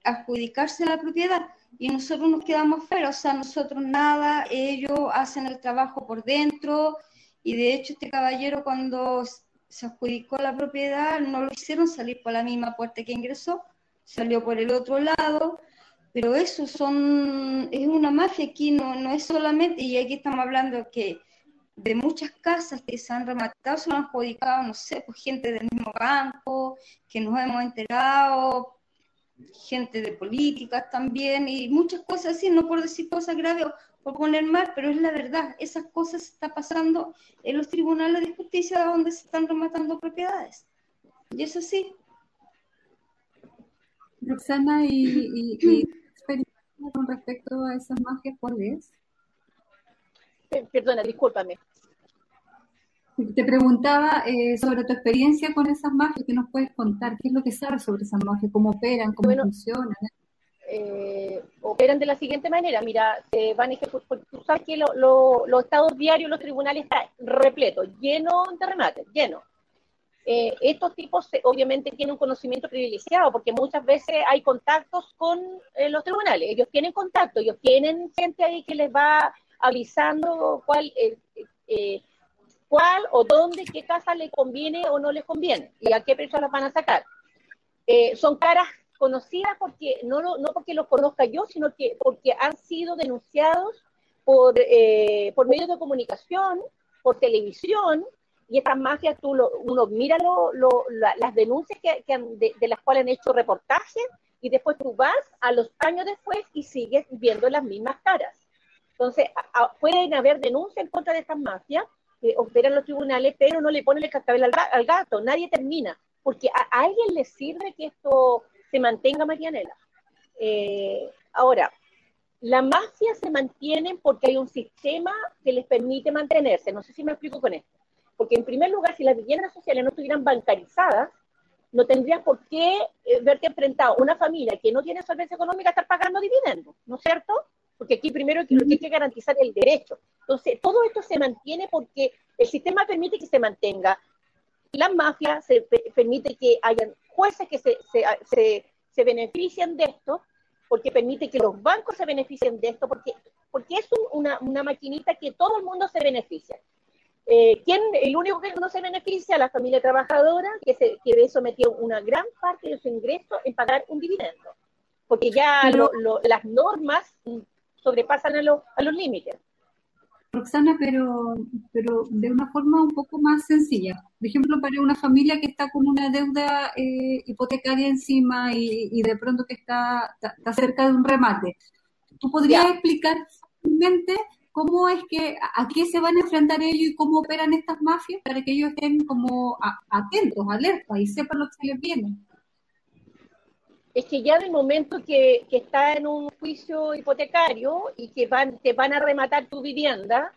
adjudicarse la propiedad y nosotros nos quedamos fuera, o sea, nosotros nada, ellos hacen el trabajo por dentro y de hecho este caballero cuando se adjudicó la propiedad no lo hicieron salir por la misma puerta que ingresó, salió por el otro lado, pero eso son, es una mafia aquí, no, no es solamente, y aquí estamos hablando que de muchas casas que se han rematado, se han adjudicado, no sé, pues gente del mismo banco, que nos hemos enterado, gente de políticas también y muchas cosas así, no por decir cosas graves o por poner mal, pero es la verdad, esas cosas están pasando en los tribunales de justicia donde se están rematando propiedades. Y eso sí. Roxana, ¿y, y, y experiencia [CLEARS THROAT] con respecto a esas magias cuál es? Perdona, discúlpame. Te preguntaba eh, sobre tu experiencia con esas magias, ¿qué nos puedes contar? ¿Qué es lo que sabes sobre esas magias? ¿Cómo operan? ¿Cómo bueno, funcionan? Eh, operan de la siguiente manera, mira, se van a ejecutar, tú sabes que lo, lo, los estados diarios, los tribunales están repletos, lleno de remates, lleno. Eh, estos tipos obviamente tienen un conocimiento privilegiado porque muchas veces hay contactos con eh, los tribunales, ellos tienen contacto, ellos tienen gente ahí que les va avisando cuál, eh, cuál o dónde, qué casa le conviene o no les conviene y a qué precio las van a sacar. Eh, son caras conocidas porque no, no porque los conozca yo, sino que porque han sido denunciados por, eh, por medios de comunicación, por televisión, y estas mafias, tú lo, uno mira las denuncias que, han, de, las cuales han hecho reportajes, y después tú vas a los años después y sigues viendo las mismas caras. Entonces, a, pueden haber denuncias en contra de estas mafias, que operan los tribunales, pero no le ponen el cascabel al, al gato, nadie termina, porque a, alguien le sirve que esto se mantenga, Marianela. Eh, ahora, la mafia se mantiene porque hay un sistema que les permite mantenerse, no sé si me explico con esto, Porque en primer lugar, si las viviendas sociales no estuvieran bancarizadas, no tendrías por qué eh, verte enfrentado una familia que no tiene solvencia económica a estar pagando dividendos, ¿no es cierto? Porque aquí primero lo que hay que garantizar el derecho. Entonces, todo esto se mantiene porque el sistema permite que se mantenga. La mafia se permite que hayan jueces que se, se, se, se beneficien de esto, porque permite que los bancos se beneficien de esto, porque, porque es una, una maquinita que todo el mundo se beneficia. Eh, ¿quién, el único que no se beneficia? La familia trabajadora, que, se, que ve sometido una gran parte de su ingreso en pagar un dividendo, porque ya las normas sobrepasan a, a los límites. Roxana, pero, pero de una forma un poco más sencilla. Por ejemplo, para una familia que está con una deuda eh, hipotecaria encima y, de pronto que está, está, cerca de un remate, ¿tú podrías explicar simplemente cómo es que, a qué se van a enfrentar ellos y cómo operan estas mafias para que ellos estén como atentos, alertas y sepan lo que les viene. Es que ya del momento que, está en un juicio hipotecario y que van, te van a rematar tu vivienda,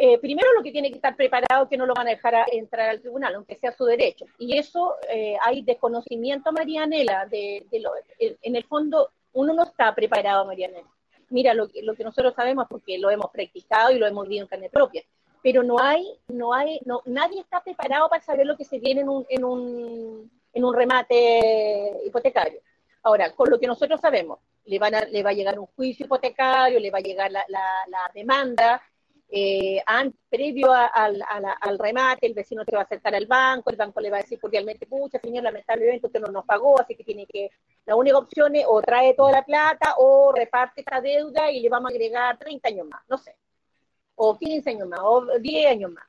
eh, primero lo que tiene que estar preparado que no lo van a dejar entrar al tribunal, aunque sea su derecho. Y eso eh, hay desconocimiento, Marianela, de, de lo, en el fondo uno no está preparado, Marianela mira lo lo que nosotros sabemos porque lo hemos practicado y lo hemos vivido en carne propia. Pero no hay, no hay, no, nadie está preparado para saber lo que se viene en un, en un, en un remate hipotecario. Ahora, con lo que nosotros sabemos, le, van a, le va a llegar un juicio hipotecario, le va a llegar la, la demanda, eh, previo al, al, remate, el vecino te va a acercar al banco, el banco le va a decir cordialmente, pucha, señor, lamentablemente usted no nos pagó, así que tiene que, la única opción es o trae toda la plata o reparte esta deuda y le vamos a agregar 30 años más, no sé, o 15 años más, o 10 años más,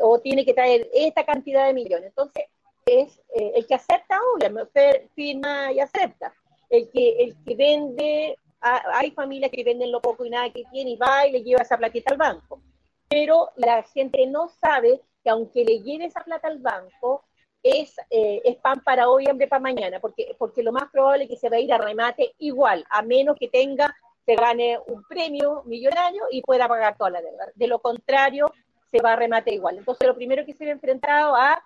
o, tiene que traer esta cantidad de millones. Entonces, es eh, el que acepta, obviamente, firma y acepta. El que, el que vende hay familias que venden lo poco y nada que tienen y va y le lleva esa platita al banco. Pero la gente no sabe que aunque le lleve esa plata al banco, es, eh, es pan para hoy, hambre para mañana, porque, porque lo más probable es que se va a ir a remate igual, a menos que tenga, se gane un premio millonario y pueda pagar toda la deuda. De lo contrario, se va a remate igual. Entonces, lo primero que se ve enfrentado a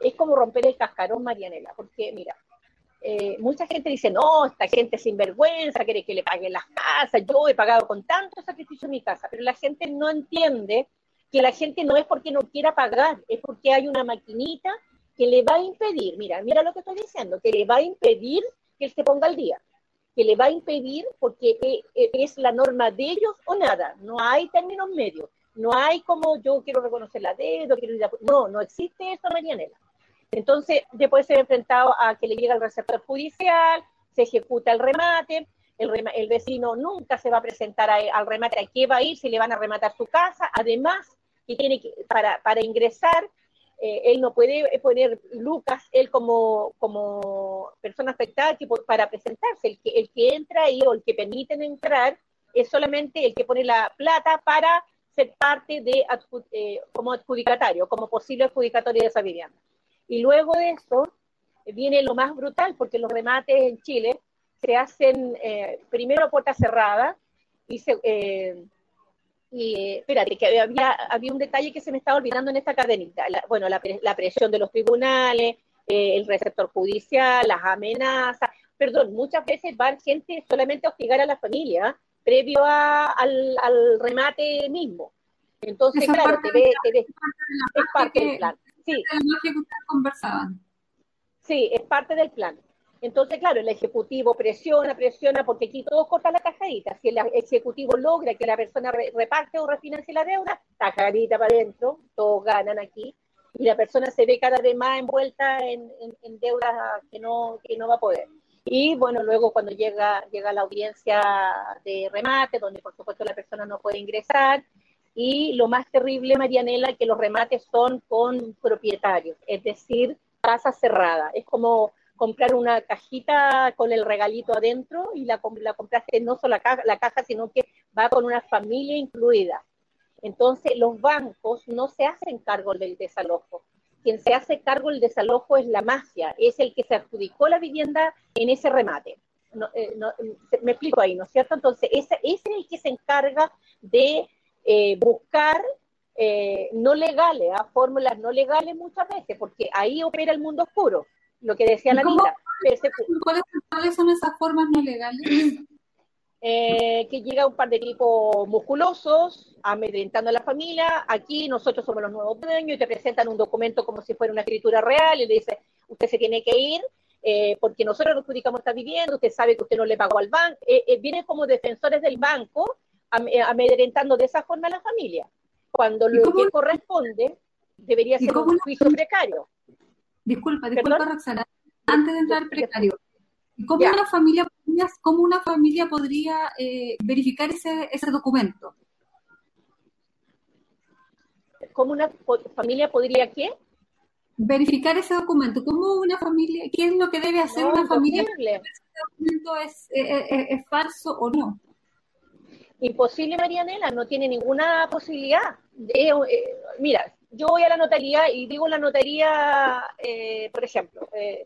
es como romper el cascarón, Marianela, porque mira, eh, mucha gente dice, no, esta gente sin vergüenza, quiere que le paguen las casas, yo he pagado con tanto sacrificio mi casa, pero la gente no entiende que la gente no es porque no quiera pagar, es porque hay una maquinita que le va a impedir, mira, mira lo que estoy diciendo, que le va a impedir que él se ponga al día, que le va a impedir porque eh, eh, es la norma de ellos o nada, no hay términos medios, no hay como yo quiero reconocer la deuda, no, no existe eso, Marianela. Entonces, después se ha enfrentado a que le llega el receptor judicial, se ejecuta el remate, el, vecino nunca se va a presentar al remate, ¿a qué va a ir si le van a rematar su casa? Además, que tiene que, para, ingresar, eh, él no puede poner Lucas, él como, persona afectada, para presentarse, el que, el que entra ahí o el que permiten entrar es solamente el que pone la plata para ser parte de eh, como adjudicatario, como posible adjudicatorio de esa vivienda. Y luego de eso viene lo más brutal, porque los remates en Chile se hacen eh, primero a puerta cerrada y, se, eh, y espérate, que había, había un detalle que se me estaba olvidando en esta cadenita. bueno, la, presión de los tribunales, eh, el receptor judicial, las amenazas. Perdón, muchas veces van gente solamente a hostigar a la familia previo al, al, remate mismo. Entonces, claro, te ve, es parte del plan. Sí. Sí, es parte del plan. Entonces, claro, el Ejecutivo presiona, presiona, porque aquí todos cortan la tajadita. Si el Ejecutivo logra que la persona reparte o refinancie la deuda, tajadita para adentro, todos ganan aquí, y la persona se ve cada vez más envuelta en, deudas que no, que no va a poder. Y bueno, luego cuando llega, llega la audiencia de remate, donde por supuesto la persona no puede ingresar, y lo más terrible, Marianela, que los remates son con propietarios, es decir, casa cerrada. Es como comprar una cajita con el regalito adentro y la, la compraste no solo la caja, la caja, sino que va con una familia incluida. Entonces, los bancos no se hacen cargo del desalojo. Quien se hace cargo del desalojo es la mafia, es el que se adjudicó la vivienda en ese remate. Eh, me explico ahí, ¿no es cierto? Entonces, ese, ese es el que se encarga de eh, buscar eh, no legales, a fórmulas no legales muchas veces, porque ahí opera el mundo oscuro, lo que decía la vida. ¿Cuáles, cuáles son esas formas no legales? [CLEARS THROAT] eh, que llega un par de tipos musculosos amedrentando a la familia. Aquí nosotros somos los nuevos dueños y te presentan un documento como si fuera una escritura real y le dice, usted se tiene que ir eh, porque nosotros nos adjudicamos esta vivienda, usted sabe que usted no le pagó al banco. Eh, eh, vienen como defensores del banco amedrentando de esa forma a la familia. Cuando ¿Y lo que corresponde debería ¿Y ser un juicio precario. Disculpa, disculpa, ¿Perdón? Roxana. Antes de entrar precario, ¿cómo Ya. una familia podría, cómo una familia podría eh, verificar ese, ese documento? ¿Cómo una familia podría qué? Verificar ese documento. ¿Cómo una familia, qué es lo que debe hacer No, una familia si ese documento es, eh, eh, es falso o no? Imposible, Marianela, no tiene ninguna posibilidad. Eh, eh, mira, yo voy a la notaría y digo la notaría, eh, por ejemplo, eh,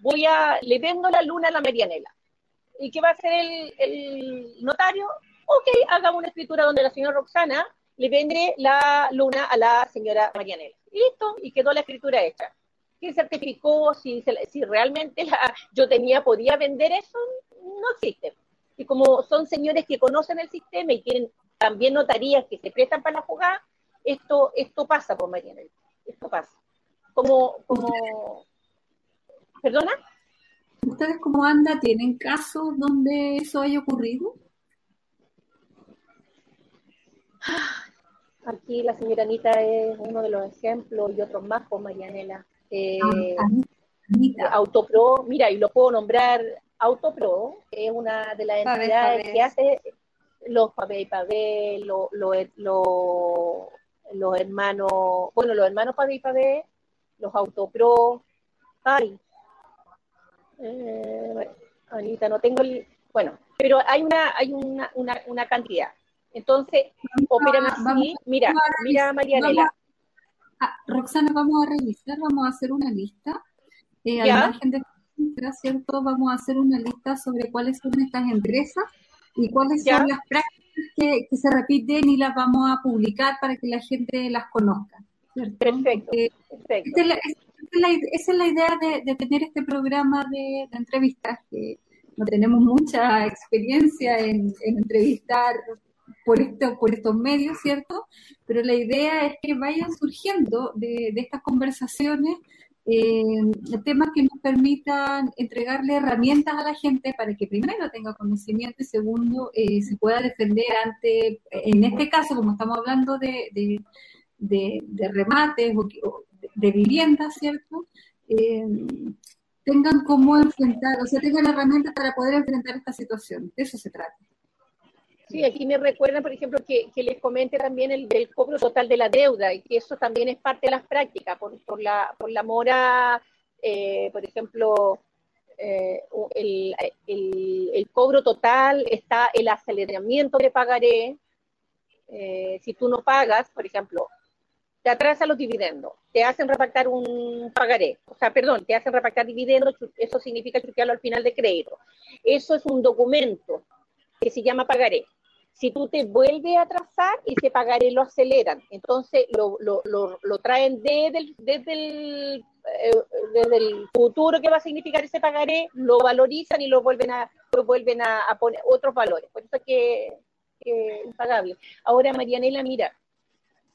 voy a, le vendo la luna a la Marianela. ¿Y qué va a hacer el, notario? Ok, hagamos una escritura donde la señora Roxana le vende la luna a la señora Marianela. Listo, y quedó la escritura hecha. ¿Quién certificó si, si realmente la- yo tenía, podía vender eso? No existe. Como son señores que conocen el sistema y tienen también notarías que se prestan para la jugada, esto, esto pasa por Mariana. Esto pasa. Como, como, ¿perdona? ¿Ustedes como ANDA tienen casos donde eso haya ocurrido? Aquí la señora Anita es uno de los ejemplos y otros más por Marianela. Eh, Anita, Autopro, mira, y lo puedo nombrar Autopro, que es una de las entidades que hace los Pavé y Pavé, lo- lo- lo- los hermanos, bueno, los hermanos Pavé y Pavé, los Autopro, ay, eh, Anita, no tengo el, bueno, pero hay una, hay una, una, una cantidad. Entonces, operan así, vamos- mira, vamos a mira Marianela, Ah, Roxana, vamos a revisar, vamos a hacer una lista. Eh, al margen de ¿cierto? Vamos a hacer una lista sobre cuáles son estas empresas y cuáles Ya. son las prácticas que, que se repiten y las vamos a publicar para que la gente las conozca. ¿cierto? perfecto, Eh, perfecto. esta es la, esa es la idea de, de tener este programa de, de entrevistas, que no tenemos mucha experiencia en, en entrevistar por, esto, por estos medios, ¿cierto? Pero la idea es que vayan surgiendo de, de estas conversaciones eh, temas que nos permitan entregarle herramientas a la gente para que primero tenga conocimiento y segundo eh, se pueda defender ante, en este caso, como estamos hablando de, de, de- remates o, de, viviendas, ¿cierto? Eh, tengan cómo enfrentar, o sea, tengan herramientas para poder enfrentar esta situación. De eso se trata. Sí, aquí me recuerdan, por ejemplo, que, que les comente también el del cobro total de la deuda y que eso también es parte de las prácticas por, por la, por la mora, eh, por ejemplo, eh, el, el- el cobro total, está el aceleramiento de pagaré. Eh, si tú no pagas, por ejemplo, te atrasan los dividendos, te hacen repactar un pagaré, o sea, perdón, te hacen repactar dividendos, eso significa chutearlo al final de crédito. Eso es un documento que se llama pagaré. Si tú te vuelves a atrasar, ese pagaré lo aceleran. Entonces lo, lo, lo, lo traen desde el, desde, el, eh, desde el futuro que va a significar ese pagaré, lo valorizan y lo vuelven a, lo vuelven a, a poner otros valores. Por eso es que que impagable. Ahora, Marianela, mira,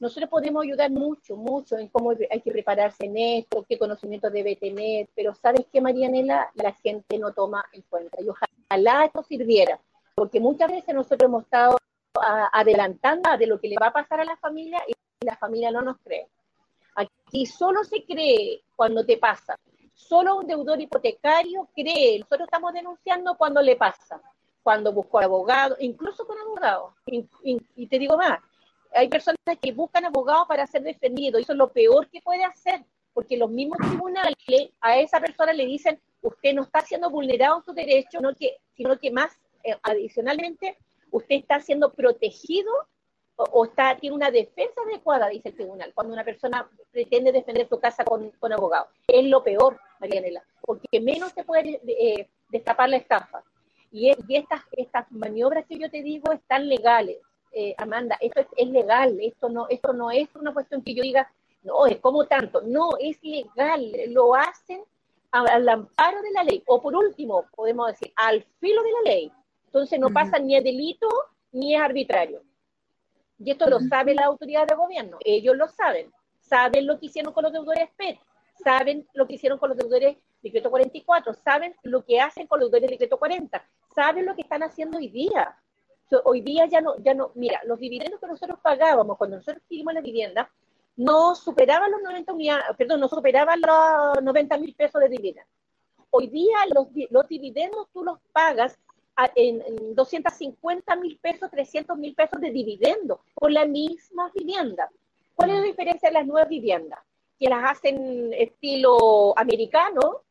nosotros podemos ayudar mucho, mucho en cómo hay que prepararse en esto, qué conocimiento debe tener, pero ¿sabes qué, Marianela? La gente no toma en cuenta. Y ojalá esto sirviera, porque muchas veces nosotros hemos estado a- adelantando de lo que le va a pasar a la familia y la familia no nos cree. Aquí solo se cree cuando te pasa. Solo un deudor hipotecario cree. Nosotros estamos denunciando cuando le pasa, cuando buscó abogado, incluso con abogado. Y, te digo más, hay personas que buscan abogados para ser defendidos. Eso es lo peor que puede hacer, porque los mismos tribunales a esa persona le dicen, usted no está siendo vulnerado en sus derechos, sino que, sino que más eh, adicionalmente, usted está siendo protegido o, está, tiene una defensa adecuada, dice el tribunal, cuando una persona pretende defender su casa con, con abogado. Es lo peor, Marianela, porque menos se puede eh, destapar la estafa. Y, es- estas, estas maniobras que yo te digo están legales. eh, Amanda, esto es, legal, esto no, esto no es una cuestión que yo diga, no, es como tanto, no, es legal, lo hacen al amparo de la ley, o por último, podemos decir, al filo de la ley. Entonces no pasa ni a delito ni es arbitrario. Y esto lo sabe la autoridad de gobierno, ellos lo saben, saben lo que hicieron con los deudores PET, saben lo que hicieron con los deudores decreto 44, saben lo que hacen con los deudores decreto 40, saben lo que están haciendo hoy día. hoy día ya no, ya no, mira, los dividendos que nosotros pagábamos cuando nosotros adquirimos la vivienda no superaban los 90 unidades, perdón, no superaban los 90 mil pesos de dividendos. Hoy día los, los dividendos tú los pagas en, en 250 mil pesos, 300 mil pesos de dividendos por la misma vivienda. ¿Cuál es la diferencia de las nuevas viviendas? Que las hacen estilo americano.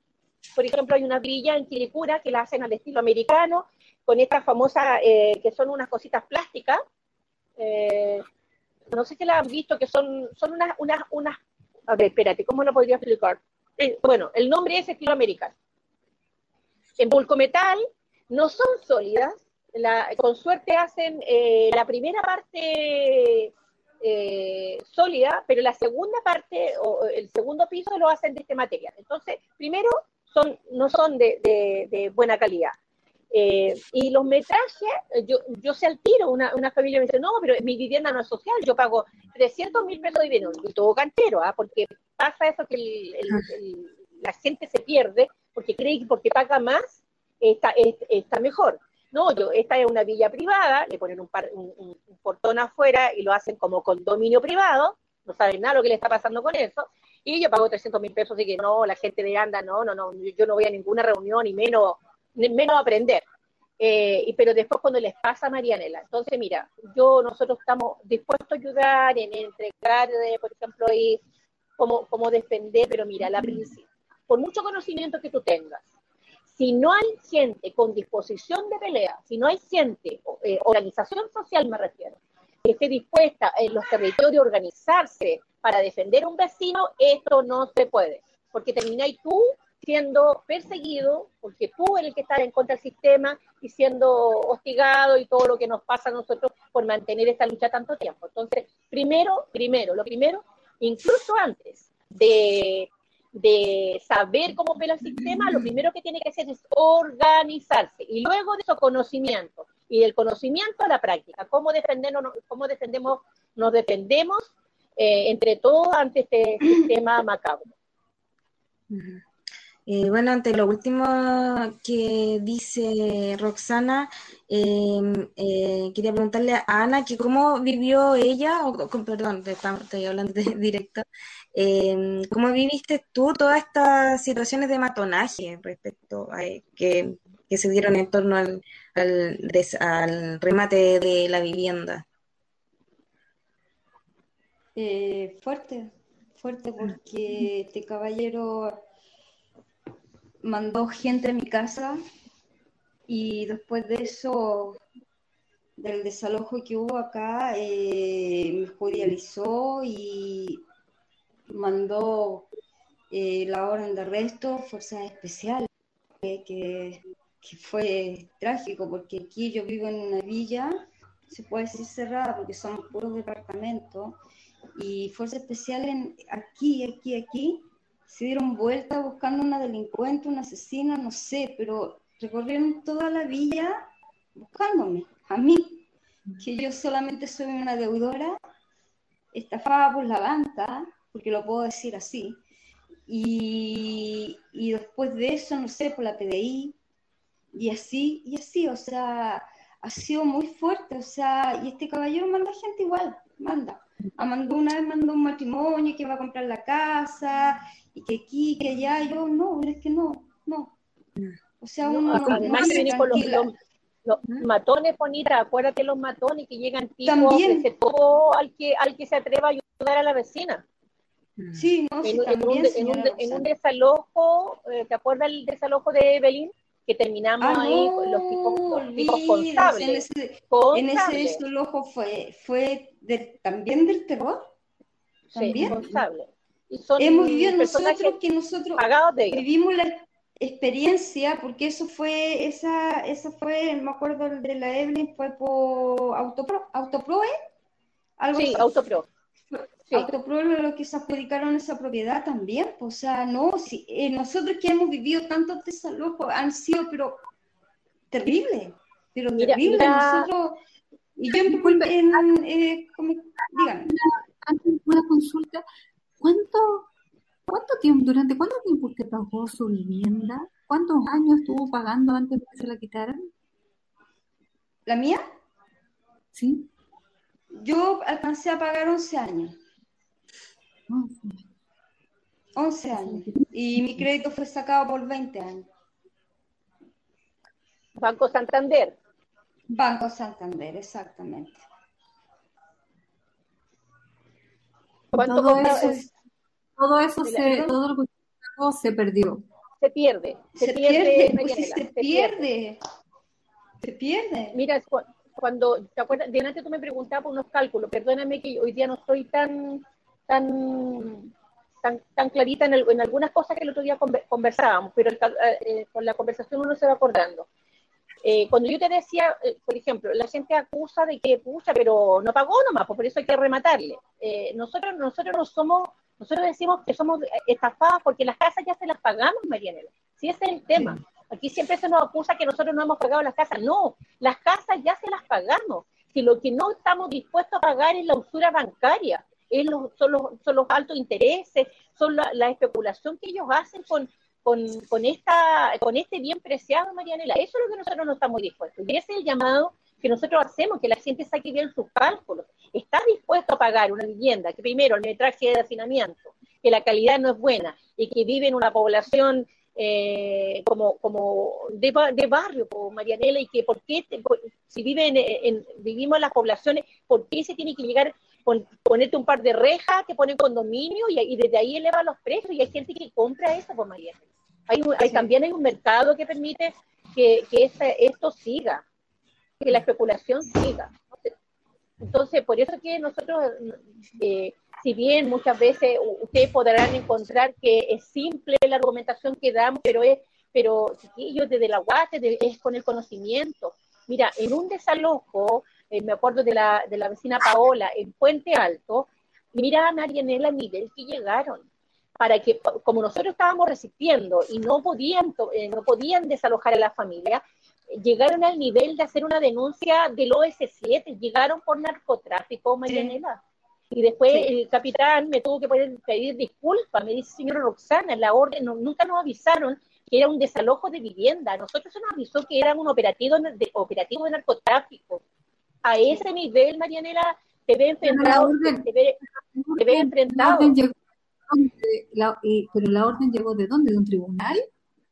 Por ejemplo, hay una villa en Quilicura que la hacen al estilo americano, con estas famosas, eh, que son unas cositas plásticas. Eh, no sé si la han visto, que son, son unas, unas, unas, a ver, espérate, ¿cómo lo podría explicar? Eh, bueno, el nombre es estilo americano. En Vulcometal no son sólidas, con suerte hacen la primera parte eh, sólida, pero la segunda parte o el segundo piso lo hacen de este material. Entonces, primero, son, no son de, buena calidad. Eh, y los metrajes, yo, yo sé al tiro, una, familia me dice, no, pero mi vivienda no es social, yo pago 300 mil pesos de vivienda, y todo cantero, ¿ah? porque pasa eso que la gente se pierde, porque cree que porque paga más está, está mejor. No, yo, esta es una villa privada, le ponen un, un, portón afuera y lo hacen como condominio privado, no saben nada lo que le está pasando con eso, y yo pago 300 mil pesos y que no, la gente de anda, no, no, no, yo no voy a ninguna reunión y menos, menos aprender. Eh, y, pero después cuando les pasa a Marianela, entonces mira, yo, nosotros estamos dispuestos a ayudar en entregar, eh, por ejemplo, ahí, cómo, cómo defender, pero mira, la principio, por mucho conocimiento que tú tengas, si no hay gente con disposición de pelea, si no hay gente, eh, organización social me refiero, que esté dispuesta en los territorios a organizarse para defender a un vecino, esto no se puede, porque termináis tú siendo perseguido, porque tú eres el que está en contra del sistema y siendo hostigado y todo lo que nos pasa a nosotros por mantener esta lucha tanto tiempo. Entonces, primero, primero, lo primero, incluso antes de de saber cómo opera el sistema, lo primero que tiene que hacer es organizarse. Y luego de eso conocimiento. Y del conocimiento a la práctica, cómo defendernos, cómo defendemos, nos defendemos eh, entre todos ante este [CLEARS THROAT] sistema macabro. Eh, bueno, ante lo último que dice Roxana, em, eh, quería preguntarle a Ana que cómo vivió ella, o, perdón, estoy hablando de [LAUGHS] directo, em, cómo viviste tú todas estas situaciones de matonaje respecto a eh, que, se dieron en torno al, remate de la vivienda. fuerte, fuerte porque este caballero mandó gente a mi casa y después de eso, del desalojo que hubo acá, eh, me judicializó y mandó eh, la orden de arresto, fuerzas especiales, que, que, fue trágico porque aquí yo vivo en una villa, se puede decir cerrada porque son puros departamentos, y fuerzas especiales aquí, aquí, aquí, se dieron vuelta buscando una delincuente, una asesina, no sé, pero recorrieron toda la villa buscándome, a mí, que yo solamente soy una deudora, estafada por la banca, porque lo puedo decir así, y, y después de eso, no sé, por la PDI, y así, y así, o sea, ha sido muy fuerte, o sea, y este caballero manda gente igual, manda. Mandó una vez mandó un matrimonio que va a comprar la casa y que aquí, que allá, yo no, es que no, no. O sea, uno no, además con los, los, ¿Mm? matones bonitas, acuérdate los matones que llegan tipos de todo al que, al que se atreva a ayudar a la vecina. Mm. Sí, no, en, en, un, en, un, en, un, desalojo, eh, ¿te acuerdas el desalojo de Evelyn? Que terminamos ah, ahí con los tipos, tipos contables. En ese, en ese desalojo fue, fue también del terror. ¿También? Sí, Hemos vivido nosotros que nosotros vivimos la, experiencia, porque eso fue, esa, esa fue, me acuerdo de la Evelyn, fue por Autopro, Autopro, ¿eh? Algo sí, Autopro. Sí. Autopro lo que se adjudicaron esa propiedad también, pues, o sea, no, si, eh, nosotros que hemos vivido tantos desalojos han sido, pero terrible, pero terrible, nosotros, y yo en, en eh, como, díganme. Antes una consulta, ¿cuánto ¿Cuánto tiempo, durante cuánto tiempo usted pagó su vivienda? ¿Cuántos años estuvo pagando antes de que se la quitaran? ¿La mía? Sí. Yo alcancé a pagar 11 años. 11 años. Y mi crédito fue sacado por 20 años. Banco Santander. Banco Santander, exactamente. ¿Cuánto todo eso, todo eso se, todo lo que se perdió. Se pierde. Se, pierde, pues se, pierde. Se pierde. Mira, cuando, ¿te acuerdas? Delante tú me preguntabas por unos cálculos, perdóname que hoy día no estoy tan, tan, tan, tan clarita en, en algunas cosas que el otro día conversábamos, pero eh, con la conversación uno se va acordando. Eh, cuando yo te decía, eh, por ejemplo, la gente acusa de que, pucha, pero no pagó nomás, pues por eso hay que rematarle. nosotros, nosotros no somos nosotros decimos que somos estafadas porque las casas ya se las pagamos, Marianela. Si ese es el tema. Aquí siempre se nos acusa que nosotros no hemos pagado las casas. No, las casas ya se las pagamos. Si lo que no estamos dispuestos a pagar es la usura bancaria, es son, los, altos intereses, son la, especulación que ellos hacen con, con, esta, con este bien preciado, Marianela. Eso es lo que nosotros no estamos dispuestos. Y ese es el llamado que nosotros hacemos, que la gente saque bien sus cálculos. Está dispuesto a pagar una vivienda que primero el metraje de hacinamiento, que la calidad no es buena y que vive en una población eh, como, como de, barrio, como Marianela, y que por qué, si viven en, vivimos en las poblaciones, ¿por qué se tiene que llegar con ponerte un par de rejas que ponen condominio y, desde ahí eleva los precios y hay gente que compra eso por Marianela? Hay, También hay un mercado que permite que, que esto siga que la especulación siga. Entonces, por eso que nosotros, eh, si bien muchas veces ustedes podrán encontrar que es simple la argumentación que damos, pero es, pero yo desde la UAT es con el conocimiento. Mira, en un desalojo, eh, me acuerdo de la, de la vecina Paola, en Puente Alto, mira a Marianela nivel que llegaron para que, como nosotros estábamos resistiendo y no podían, eh, no podían desalojar a la familia, llegaron al nivel de hacer una denuncia del OS7, llegaron por narcotráfico, Marianela. Y después el capitán me tuvo que pedir disculpas, me dice, señora Roxana, la orden, nunca nos avisaron que era un desalojo de vivienda, nosotros se nos avisó que era un operativo de, operativo de narcotráfico. A ese nivel, Marianela, te ve enfrentado, te ve, enfrentado. pero la orden llegó de dónde, de un tribunal?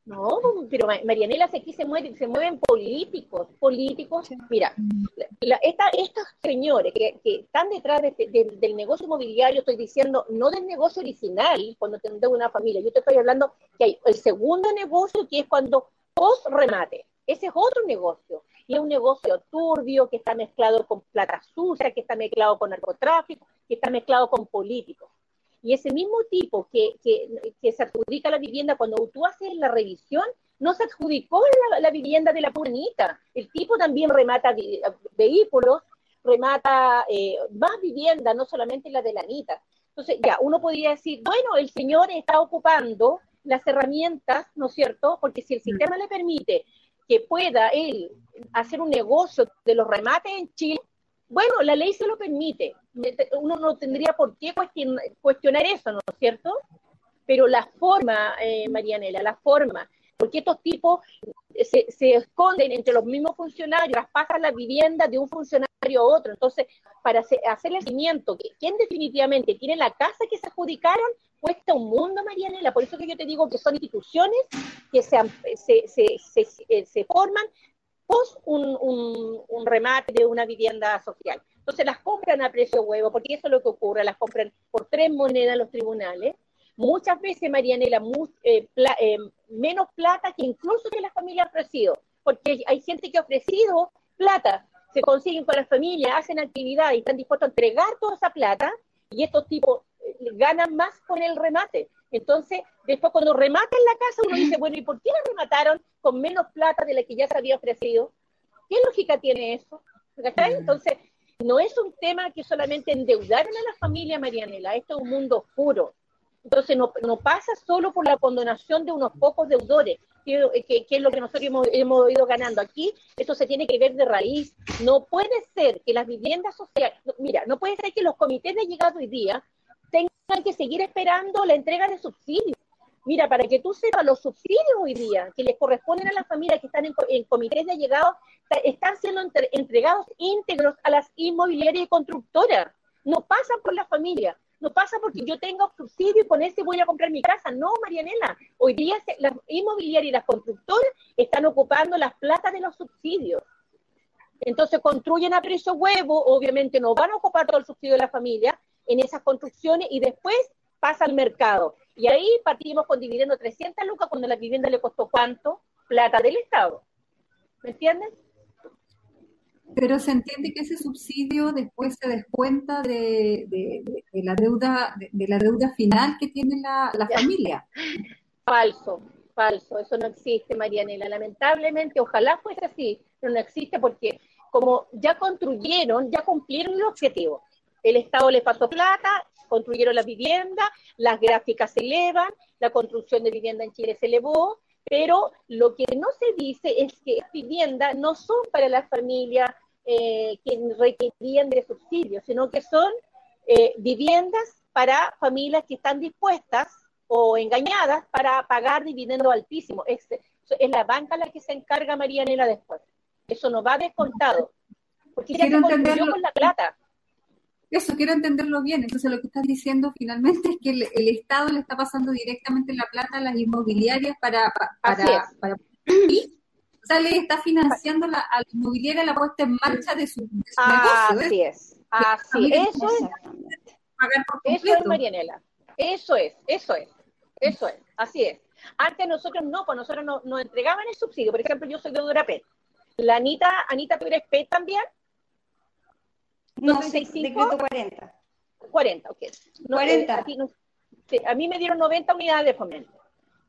No, pero Marianela aquí se mueven, se mueven políticos, políticos. Mira, estos señores que, están detrás este, del negocio inmobiliario, estoy diciendo, no del negocio original, cuando tengo una familia, yo te estoy hablando que hay el segundo negocio que es cuando post remate. Ese es otro negocio. Y es un negocio turbio que está mezclado con plata sucia, que está mezclado con narcotráfico, que está mezclado con políticos. Y ese mismo tipo que, que, se adjudica la vivienda, cuando tú haces la revisión, no se adjudicó la, vivienda de la puernita. El tipo también remata vehículos, remata eh, más vivienda, no solamente la de la Anita. Entonces, ya, uno podría decir, bueno, el señor está ocupando las herramientas, ¿no es cierto? Porque si el mm. sistema le permite que pueda él hacer un negocio de los remates en Chile, bueno, la ley se lo permite. Uno no tendría por qué cuestionar eso, ¿no es cierto? Pero la forma, eh, Marianela, la forma, porque estos tipos se, se, esconden entre los mismos funcionarios, pasan la vivienda de un funcionario a otro. Entonces, para hacer, el seguimiento, ¿quién definitivamente tiene la casa que se adjudicaron? Cuesta un mundo, Marianela. Por eso que yo te digo que son instituciones que se, se, se, se, se forman pos un, un, remate de una vivienda social. Entonces las compran a precio huevo, porque eso es lo que ocurre, las compran por tres monedas los tribunales. Muchas veces, Marianela, eh, eh, menos plata que incluso que la familia ha ofrecido, porque hay gente que ha ofrecido plata, se consiguen con la familia, hacen actividad y están dispuestos a entregar toda esa plata, y estos tipos eh, ganan más con el remate. Entonces, después cuando rematan la casa, uno dice, bueno, ¿y por qué la remataron con menos plata de la que ya se había ofrecido? ¿Qué lógica tiene eso? ¿Cachai? Entonces, no es un tema que solamente endeudaron a la familia Marianela, esto es un mundo oscuro. Entonces, no, no pasa solo por la condonación de unos pocos deudores, que, que, es lo que nosotros hemos, hemos, ido ganando aquí. Eso se tiene que ver de raíz. No puede ser que las viviendas sociales, mira, no puede ser que los comités de llegado hoy día tengan que seguir esperando la entrega de subsidios. Mira, para que tú sepas, los subsidios hoy día que les corresponden a las familias que están en, comités de llegado están siendo entregados íntegros a las inmobiliarias y constructoras. No pasan por la familia, no pasa porque yo tengo subsidio y con ese voy a comprar mi casa. No, Marianela, hoy día las inmobiliarias y las constructoras están ocupando las plata de los subsidios. Entonces construyen a precio huevo, obviamente no van a ocupar todo el subsidio de la familia, en esas construcciones y después pasa al mercado. Y ahí partimos con dividiendo 300 lucas cuando la vivienda le costó cuánto? Plata del Estado. ¿Me entiendes? Pero se entiende que ese subsidio después se descuenta de, la deuda de, la deuda final que tiene la, la familia. [LAUGHS] Falso, falso, eso no existe, Marianela. Lamentablemente, ojalá fuese así, pero no existe porque como ya construyeron, ya cumplieron el objetivo el Estado le pasó plata, construyeron la vivienda, las gráficas se elevan, la construcción de vivienda en Chile se elevó, pero lo que no se dice es que las viviendas no son para las familias eh, que requerían de subsidios, sino que son eh, viviendas para familias que están dispuestas o engañadas para pagar dividendos altísimos. Es, es la banca la que se encarga, María Nela, después. Eso no va descontado, porque ya se construyó con la plata. Eso, quiero entenderlo bien. Entonces, lo que estás diciendo finalmente es que el, Estado le está pasando directamente la plata a las inmobiliarias para. para, para, o sea, le está financiando la, a la inmobiliaria la puesta en marcha de su, negocio. Así es. Así es. Eso es. Eso es, Marianela. Eso es, eso es. Eso es. Así es. Antes nosotros no, pues nosotros nos, nos entregaban el subsidio. Por ejemplo, yo soy deudora PET. La Anita, Anita, ¿tú eres PET también? No, 35, 40. 40, ok. 40. a mí me dieron 90 unidades de fomento.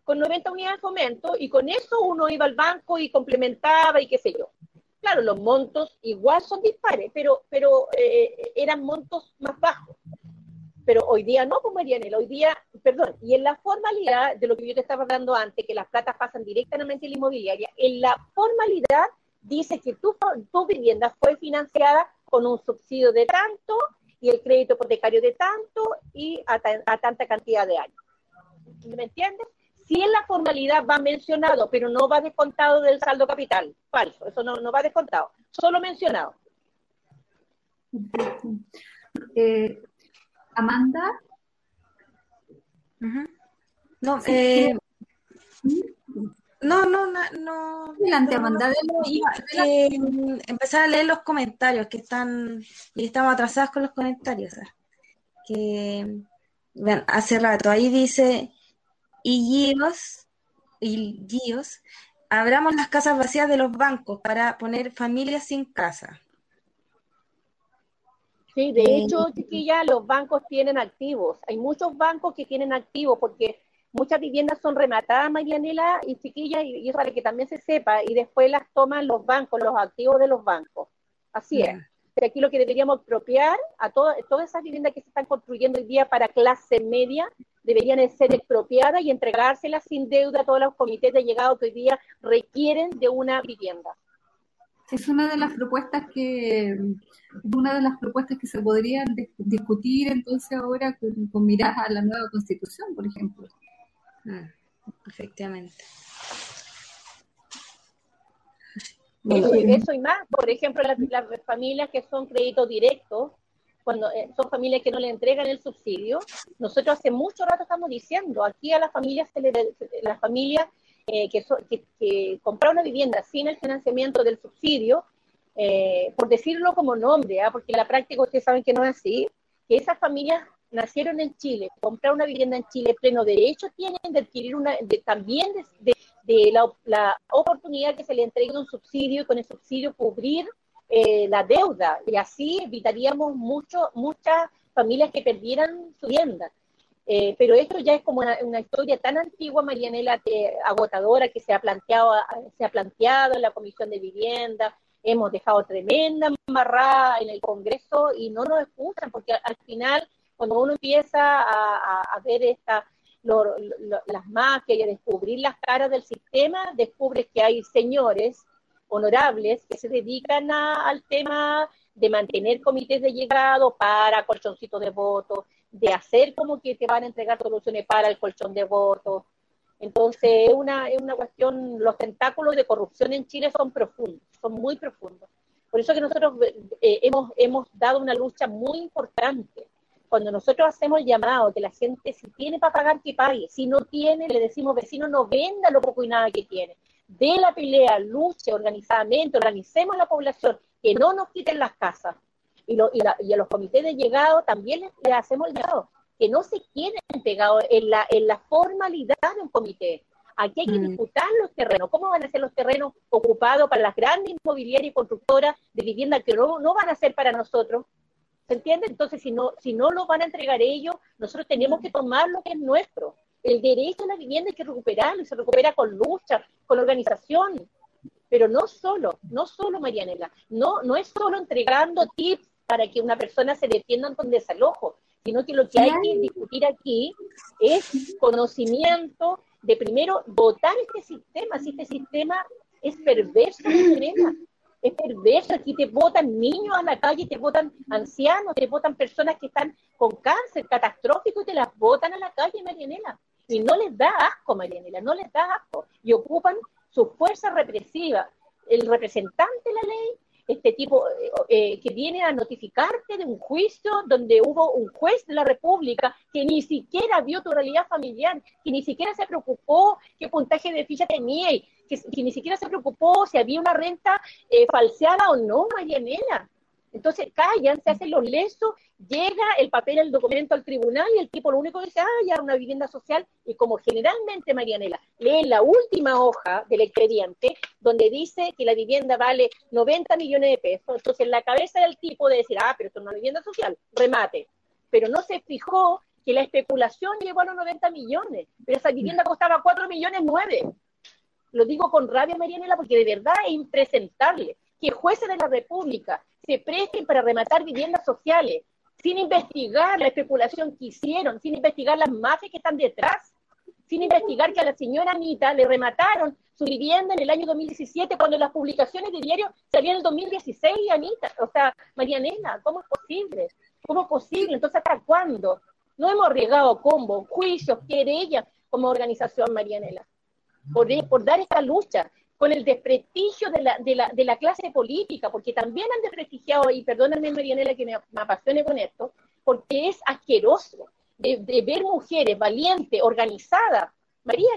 Con 90 unidades de fomento y con eso uno iba al banco y complementaba y qué sé yo. Claro, los montos igual son dispares, pero, pero eh, eran montos más bajos. Pero hoy día no, como el hoy día, perdón, y en la formalidad de lo que yo te estaba hablando antes, que las platas pasan directamente a la inmobiliaria, en la formalidad dice que tu, tu vivienda fue financiada con un subsidio de tanto y el crédito hipotecario de tanto y a, tanta cantidad de años. ¿Me entiendes? Si en la formalidad va mencionado, pero no va descontado del saldo capital. Falso, eso no, no va descontado, solo mencionado. Eh, Amanda. No, eh, no, no, no. no Adelante, Amanda. empezar a leer los comentarios que están, y estamos atrasados con los comentarios. Que, vean, hace rato, ahí dice, y Gios, y Gios, abramos las casas vacías de los bancos para poner familias sin casa. Sí, de eh, hecho, chiquilla, los bancos tienen activos. Hay muchos bancos que tienen activos porque muchas viviendas son rematadas, Marianela y chiquillas, y, es para que también se sepa, y después las toman los bancos, los activos de los bancos. Así es. Pero aquí lo que deberíamos expropiar a todas esas viviendas que se están construyendo hoy día para clase media, deberían ser expropiadas y entregárselas sin deuda a todos los comités de llegado que hoy día requieren de una vivienda. Es una de las propuestas que una de las propuestas que se podrían discutir entonces ahora con, con miras a la nueva constitución, por ejemplo. Ah, efectivamente. Eso, y más, por ejemplo, las, familias que son créditos directos, cuando eh, son familias que no le entregan el subsidio, nosotros hace mucho rato estamos diciendo, aquí a las familias, se le, las familias eh, que, que, compraron una vivienda sin el financiamiento del subsidio, eh, por decirlo como nombre, ¿ah? porque en la práctica ustedes saben que no es así, que esas familias nacieron en Chile, comprar una vivienda en Chile, pleno derecho tienen de adquirir una, también de, la, oportunidad que se le entregue un subsidio y con el subsidio cubrir eh, la deuda. Y así evitaríamos mucho, muchas familias que perdieran su vivienda. Eh, pero esto ya es como una, historia tan antigua, Marianela, agotadora, que se ha, planteado, se ha planteado en la Comisión de Vivienda, hemos dejado tremenda embarrada en el Congreso y no nos escuchan, porque al final, cuando uno empieza a, ver esta, las mafias y a descubrir las caras del sistema, descubres que hay señores honorables que se dedican al tema de mantener comités de llegado para colchoncitos de votos, de hacer como que te van a entregar soluciones para el colchón de votos. Entonces, es una, es una cuestión, los tentáculos de corrupción en Chile son profundos, son muy profundos. Por eso que nosotros eh, hemos, hemos dado una lucha muy importante. Cuando nosotros hacemos el llamado que la gente, si tiene para pagar, que pague. Si no tiene, le decimos, vecino, no venda lo poco y nada que tiene. De la pelea, luche organizadamente, organicemos la población, que no nos quiten las casas y, y, a los comités de llegado también les, hacemos el llamado, que no se queden pegados en la, en la formalidad de un comité. Aquí hay que mm. disputar los terrenos. ¿Cómo van a ser los terrenos ocupados para las grandes inmobiliarias y constructoras de vivienda que no, no van a ser para nosotros? ¿Se entiende? Entonces, si no, si no lo van a entregar ellos, nosotros tenemos que tomar lo que es nuestro. El derecho a la vivienda hay que recuperarlo y se recupera con lucha, con organización. Pero no solo, no solo, Marianela, no, no es solo entregando tips para que una persona se defienda con desalojo, sino que lo que hay que discutir aquí es conocimiento de primero votar este sistema, si este sistema es perverso, es perverso, aquí te votan niños a la calle, te votan ancianos, te votan personas que están con cáncer catastrófico y te las votan a la calle, Marianela. Y no les da asco, Marianela, no les da asco. Y ocupan su fuerza represiva. El representante de la ley este tipo eh, eh, que viene a notificarte de un juicio donde hubo un juez de la República que ni siquiera vio tu realidad familiar, que ni siquiera se preocupó qué puntaje de ficha tenía, que, que ni siquiera se preocupó si había una renta eh, falseada o no, Marianela. Entonces callan, se hacen los lesos, llega el papel, el documento al tribunal y el tipo lo único que dice, ah, ya una vivienda social. Y como generalmente, Marianela, lee la última hoja del expediente donde dice que la vivienda vale 90 millones de pesos, entonces en la cabeza del tipo de decir, ah, pero esto es una vivienda social, remate. Pero no se fijó que la especulación llegó a los 90 millones, pero esa vivienda costaba 4 millones 9. Lo digo con rabia, Marianela, porque de verdad es impresentable que jueces de la República se presten para rematar viviendas sociales, sin investigar la especulación que hicieron, sin investigar las mafias que están detrás, sin investigar que a la señora Anita le remataron su vivienda en el año 2017, cuando las publicaciones de diario salían en el 2016, Anita, o sea, Marianela, ¿cómo es posible? ¿Cómo es posible? Entonces, ¿hasta cuándo? No hemos arriesgado combos, juicios, querellas como organización, Marianela, por, por dar esta lucha con el desprestigio de la, de la, de la clase política, porque también han desprestigiado, y perdónenme Marianela que me, apasione con esto, porque es asqueroso de, ver mujeres valientes, organizadas. María,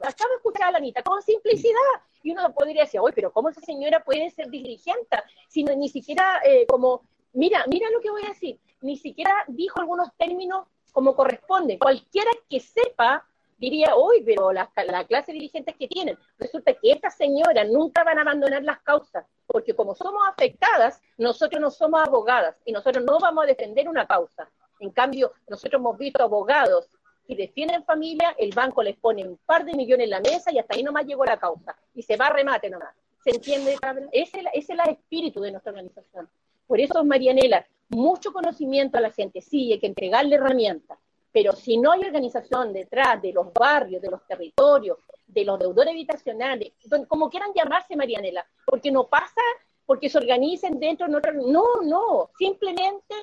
acabo de escuchar a la Anita, con simplicidad, y uno podría decir, oye, pero ¿cómo esa señora puede ser dirigente? Si no, ni siquiera eh, como, mira, mira lo que voy a decir, ni siquiera dijo algunos términos como corresponde. Cualquiera que sepa diría, hoy, pero la, la clase dirigentes que tienen, resulta que estas señoras nunca van a abandonar las causas, porque como somos afectadas, nosotros no somos abogadas y nosotros no vamos a defender una causa. En cambio, nosotros hemos visto abogados que defienden familia, el banco les pone un par de millones en la mesa y hasta ahí nomás llegó la causa y se va a remate nomás. ¿Se entiende? Ese es el espíritu de nuestra organización. Por eso, Marianela, mucho conocimiento a la gente, sí, hay que entregarle herramientas, pero si no hay organización detrás de los barrios, de los territorios, de los deudores habitacionales, como quieran llamarse, Marianela, porque no pasa porque se organicen dentro de no, no, simplemente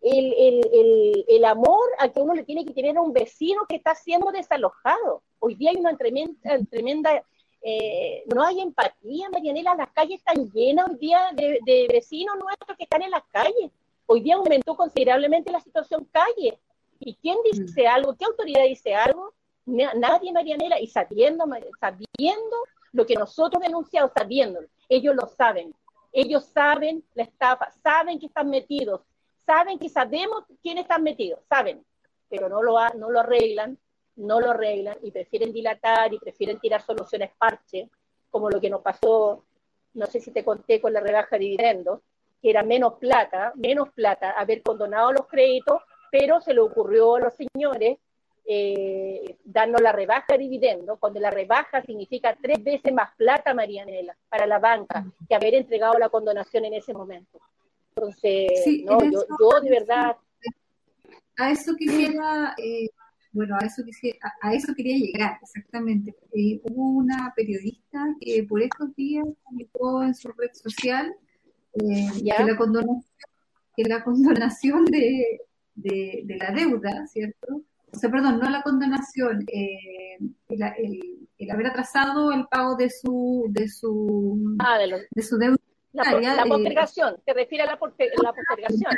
el, amor a que uno le tiene que tener a un vecino que está siendo desalojado. Hoy día hay una tremenda, tremenda eh, no hay empatía, Marianela, las calles están llenas hoy día de vecinos nuestros que están en las calles. Hoy día aumentó considerablemente la situación calle. ¿Y quién dice mm. algo? ¿Qué autoridad dice algo? Nadie, Marianela, y sabiendo, sabiendo lo que nosotros denunciamos, sabiendo, ellos lo saben. Ellos saben la estafa, saben que están metidos, saben que sabemos quiénes están metidos, saben, pero no lo, no lo arreglan, no lo arreglan y prefieren dilatar y prefieren tirar soluciones parche, como lo que nos pasó, no sé si te conté con la rebaja de dividendos, que era menos plata, menos plata, haber condonado los créditos pero se le ocurrió a los señores eh, darnos la rebaja de dividendo, cuando la rebaja significa tres veces más plata, Marianela, para la banca, que haber entregado la condonación en ese momento. Entonces, no, yo, yo, de verdad... A eso quisiera, eh, bueno, a eso, quisiera, a, eso quería llegar, exactamente. Eh, hubo una periodista que por estos días publicó en su red social eh, que, la condonación, que la condonación de, de, de la deuda, ¿cierto? o sea, perdón, no la condonación, eh, el, haber atrasado el pago de su de su ah, de, su deuda. La, eh, postergación, se refiere a la, la postergación.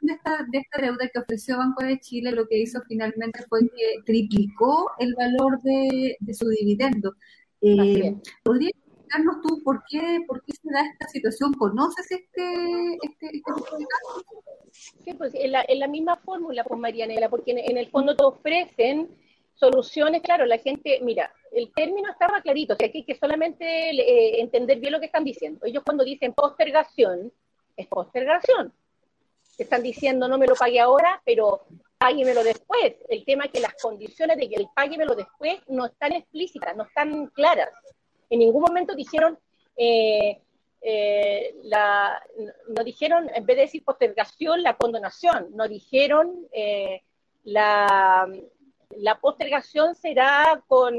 De esta, de esta deuda que ofreció Banco de Chile, lo que hizo finalmente fue que triplicó el valor de, su dividendo. Eh, ¿Podría explicarnos tú por qué, por qué se da esta situación? ¿Conoces este, este, este caso? Sí, pues en la, misma fórmula, pues Marianela, porque en, el fondo te ofrecen soluciones, claro, la gente, mira, el término estaba clarito, o sea, que hay que solamente eh, entender bien lo que están diciendo. Ellos cuando dicen postergación, es postergación. están diciendo no me lo pague ahora, pero páguemelo después. El tema es que las condiciones de que el páguemelo después no están explícitas, no están claras. En ningún momento dijeron, eh, eh, la, no dijeron, en vez de decir postergación, la condonación, no dijeron eh, la, la, postergación será con,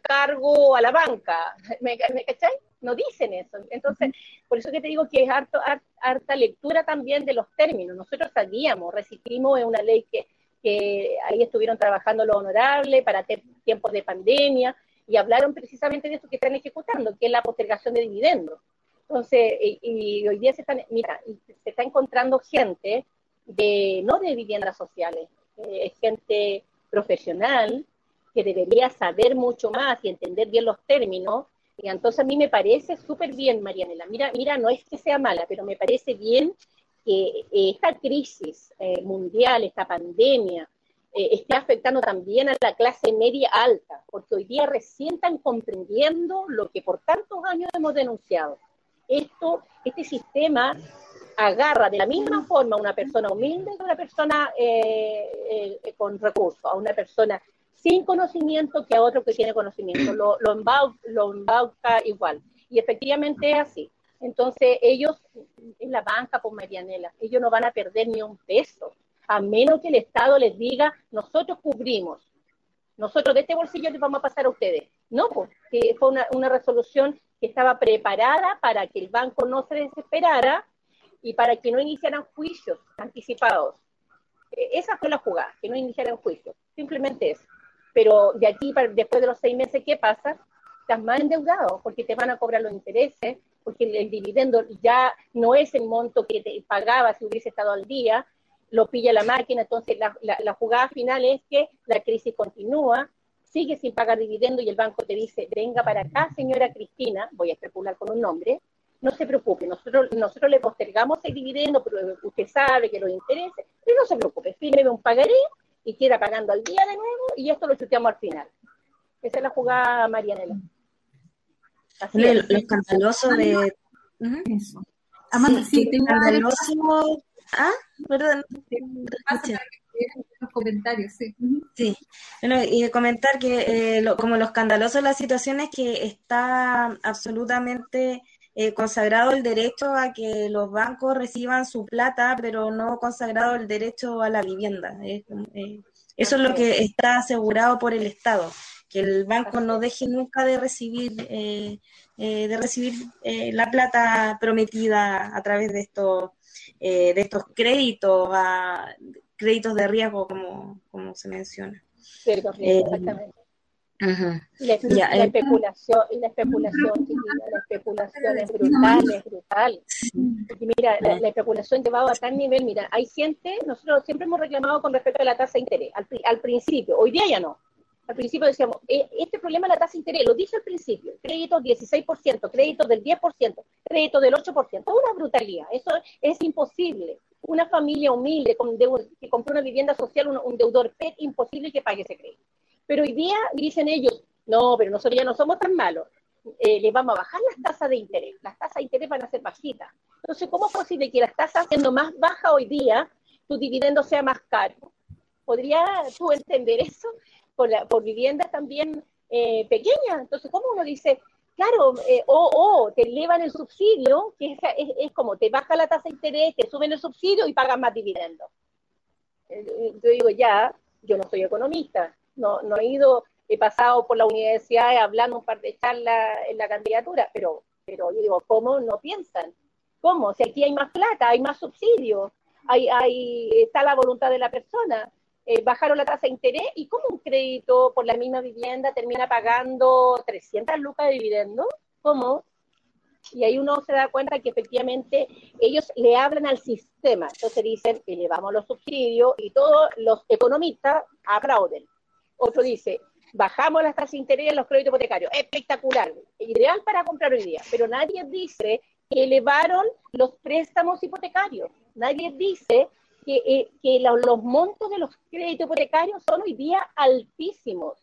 cargo a la banca. [LAUGHS] ¿Me, me cachai? No dicen eso. Entonces, por eso que te digo que es harto, harta lectura también de los términos. Nosotros sabíamos, resistimos en una ley que, que ahí estuvieron trabajando lo honorable para tiempos de pandemia y hablaron precisamente de eso que están ejecutando, que es la postergación de dividendos. Entonces, y, hoy día se están, mira, se está encontrando gente de, no de viviendas sociales, eh, gente profesional que debería saber mucho más y entender bien los términos. Y entonces a mí me parece súper bien, Marianela. Mira, mira, no es que sea mala, pero me parece bien que eh, esta crisis eh, mundial, esta pandemia, esté afectando también a la clase media alta, porque hoy día recién están comprendiendo lo que por tantos años hemos denunciado esto, este sistema agarra de la misma forma a una persona humilde que a una persona eh, eh, con recursos, a una persona sin conocimiento que a otro que tiene conocimiento, lo, lo, embauca, igual. Y efectivamente es así. Entonces ellos, en la banca por Marianela, ellos no van a perder ni un peso, a menos que el Estado les diga, nosotros cubrimos, nosotros de este bolsillo les vamos a pasar a ustedes. No, porque fue una, resolución que estaba preparada para que el banco no se desesperara y para que no iniciaran juicios anticipados. E, esa fue la jugada, que no iniciaran juicios, simplemente eso. Pero de aquí, después de los seis meses, ¿qué pasa? Estás más endeudado porque te van a cobrar los intereses, porque el, dividendo ya no es el monto que te pagaba si hubiese estado al día, lo pilla la máquina, entonces la, la jugada final es que la crisis continúa, sigue sin pagar dividendo y el banco te dice, venga para acá, señora Cristina, voy a especular con un nombre, no se preocupe, nosotros, nosotros le postergamos el dividendo, pero usted sabe que lo interesa, pero no se preocupe, fírmeme un pagaré y queda pagando al día de nuevo y esto lo chuteamos al final. Esa es la jugada, Marianela. Así lo, escandaloso de... Eso. sí, escandaloso... Ah, perdón los comentarios, sí. Sí, bueno, y comentar que eh, como lo escandaloso de la situación es que está absolutamente eh, consagrado el derecho a que los bancos reciban su plata, pero no consagrado el derecho a la vivienda. Eh, eso es lo que está asegurado por el Estado, que el banco no deje nunca de recibir de recibir la plata prometida a través de estos de estos créditos a, créditos de riesgo, como, como se menciona. Cierto, eh, exactamente. Y la, eh, especulación, y la especulación, la especulación es brutal, es brutal. Y mira, la, especulación llevado a tal nivel, mira, hay gente, nosotros siempre hemos reclamado con respecto a la tasa de interés, al, al principio, hoy día ya no. Al principio decíamos, eh, este problema es la tasa de interés, lo dice al principio, créditos 16%, créditos del 10%, créditos del 8%, es una brutalidad, eso es imposible una familia humilde que compró una vivienda social, un, deudor PET, imposible que pague ese crédito. Pero hoy día dicen ellos, no, pero nosotros ya no somos tan malos, eh, les vamos a bajar las tasas de interés, las tasas de interés van a ser bajitas. Entonces, ¿cómo es posible que las tasas siendo más bajas hoy día, tu dividendo sea más caro. ¿Podría tú entender eso? Por, la, por viviendas también eh, pequeñas. Entonces, ¿cómo uno dice, claro, eh, o, te elevan el subsidio, que es, es, como te baja la tasa de interés, te suben el subsidio y pagan más dividendos? Eh, yo digo, ya, yo no soy economista, no, no he ido, he pasado por la universidad hablando un par de charlas en la candidatura, pero, pero yo digo, ¿cómo no piensan? ¿Cómo? Si aquí hay más plata, hay más subsidios, hay, hay, está la voluntad de la persona. Eh, bajaron la tasa de interés y cómo un crédito por la misma vivienda termina pagando 300 lucas de dividendo. ¿Cómo? Y ahí uno se da cuenta que efectivamente ellos le hablan al sistema. Entonces dicen, elevamos los subsidios y todos los economistas aplauden. Otro dice, bajamos las tasas de interés en los créditos hipotecarios. Espectacular, ideal para comprar hoy día. Pero nadie dice que elevaron los préstamos hipotecarios. Nadie dice que, eh, que los montos de los créditos hipotecarios son hoy día altísimos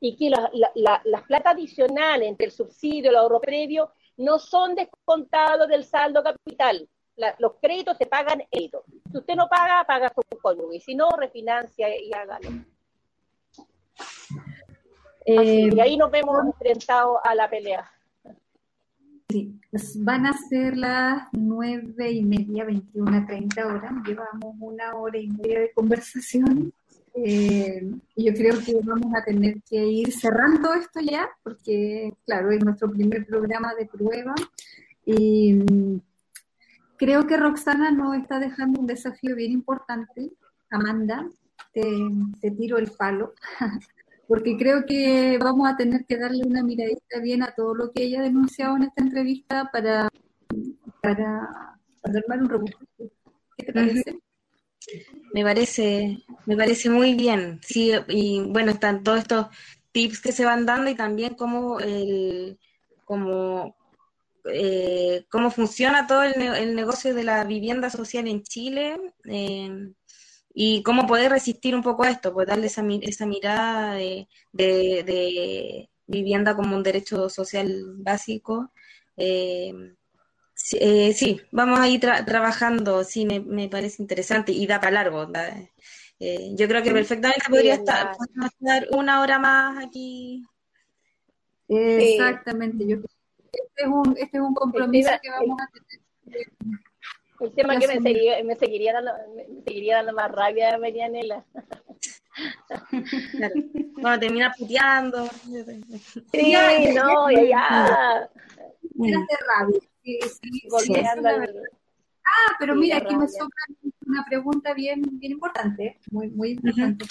y que la, la, la, plata adicional entre el subsidio y el ahorro previo no son descontados del saldo capital. los créditos se pagan ellos. Si usted no paga, paga su cónyuge. Y si no, refinancia y hágalo. Eh, y ahí nos vemos enfrentados a la pelea. Sí, van a ser las nueve y media, veintiuna, treinta horas. Llevamos una hora y media de conversación. Eh, yo creo que vamos a tener que ir cerrando esto ya, porque, claro, es nuestro primer programa de prueba. Y mm, creo que Roxana nos está dejando un desafío bien importante. Amanda, te tiro el palo. [LAUGHS] porque creo que vamos a tener que darle una miradita bien a todo lo que ella ha denunciado en esta entrevista para, para, armar un rebufo. ¿Qué te parece? Me parece, me parece muy bien, sí, y bueno, están todos estos tips que se van dando y también cómo el, cómo, eh, cómo funciona todo el, el, negocio de la vivienda social en Chile. Eh, y cómo poder resistir un poco a esto, pues darle esa, esa mirada de, vivienda como un derecho social básico. Eh, eh, sí, vamos a ir trabajando, sí, me, parece interesante y da para largo. Eh, yo creo que perfectamente podría estar, estar una hora más aquí. Exactamente, yo este es un, este es un compromiso que vamos a tener un tema que me seguiría, me seguiría, dando, me seguiría dando más rabia a Marianela. Claro. Cuando termina puteando. Sí, no, ya, de rabia. Sí, sí, Ah, pero mira, aquí me sobra una pregunta bien, bien importante, muy, muy importante.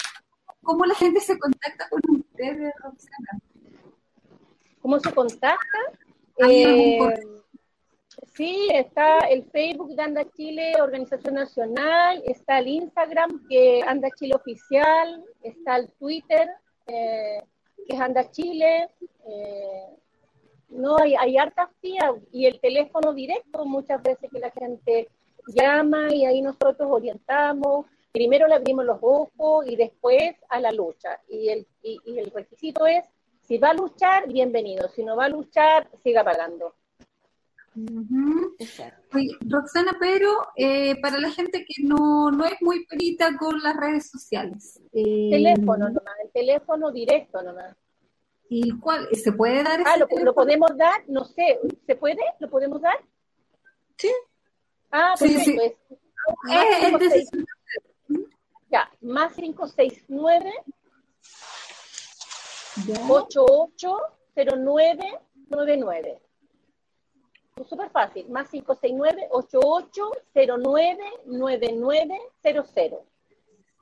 ¿Cómo la gente se contacta con ustedes, Roxana? ¿Cómo se contacta? Eh, Sí, está el Facebook de Anda Chile, Organización Nacional, está el Instagram, que Anda Chile Oficial, está el Twitter, eh, que es Anda Chile. Eh, no, hay, hay hartas vías y el teléfono directo, muchas veces que la gente llama y ahí nosotros orientamos. Primero le abrimos los ojos y después a la lucha. Y el, y el requisito es, si va a luchar, bienvenido. Si no va a luchar, siga pagando. Roxana, pero eh, para la gente que no, no es muy perita con las redes sociales. Eh, teléfono nomás, el teléfono directo nomás. ¿Y cuál? ¿Se puede dar? Ah, lo, lo, podemos dar, no sé, ¿se puede? ¿Lo podemos dar? Sí. Ah, perfecto. Sí, sí. Es, ya, más 569 880999 súper fácil, más 569-8809-9900.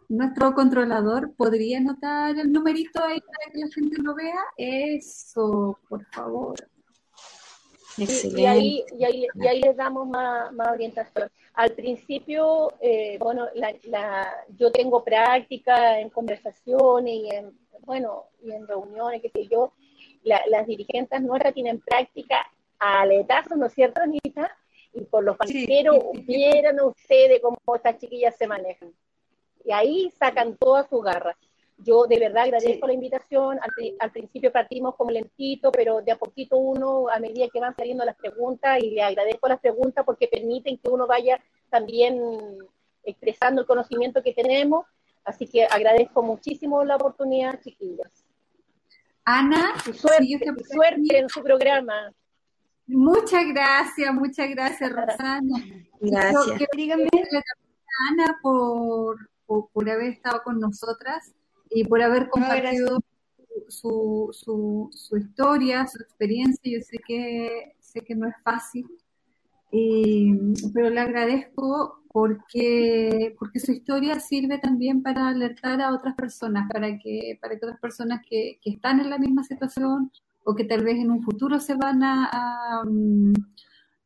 Nuestro controlador podría anotar el numerito ahí para que la gente lo vea. Eso, por favor. Y, ahí, y, ahí, y ahí les damos más, más orientación. Al principio, eh, bueno, la, la, yo tengo práctica en conversaciones y en, bueno, y en reuniones, qué sé yo. las dirigentes nuestras tienen práctica aletazo, ¿no es cierto, Anita? Y por los parceros, vieran ustedes cómo estas chiquillas se manejan. Y ahí sacan toda su garra. Yo de verdad agradezco la invitación. Al, principio partimos como lentito, pero de a poquito uno, a medida que van saliendo las preguntas, y le agradezco las preguntas porque permiten que uno vaya también expresando el conocimiento que tenemos. Así que agradezco muchísimo la oportunidad, chiquillas. Ana, suerte, en su programa. Muchas gracias, muchas gracias, Rosana. Gracias. Dígame, Ana, por, por, haber estado con nosotras y por haber compartido su, su, su, historia, su experiencia. Yo sé que, sé que no es fácil, pero le agradezco porque, porque su historia sirve también para alertar a otras personas, para que, para que otras personas que, que están en la misma situación o que tal vez en un futuro se van a, mm,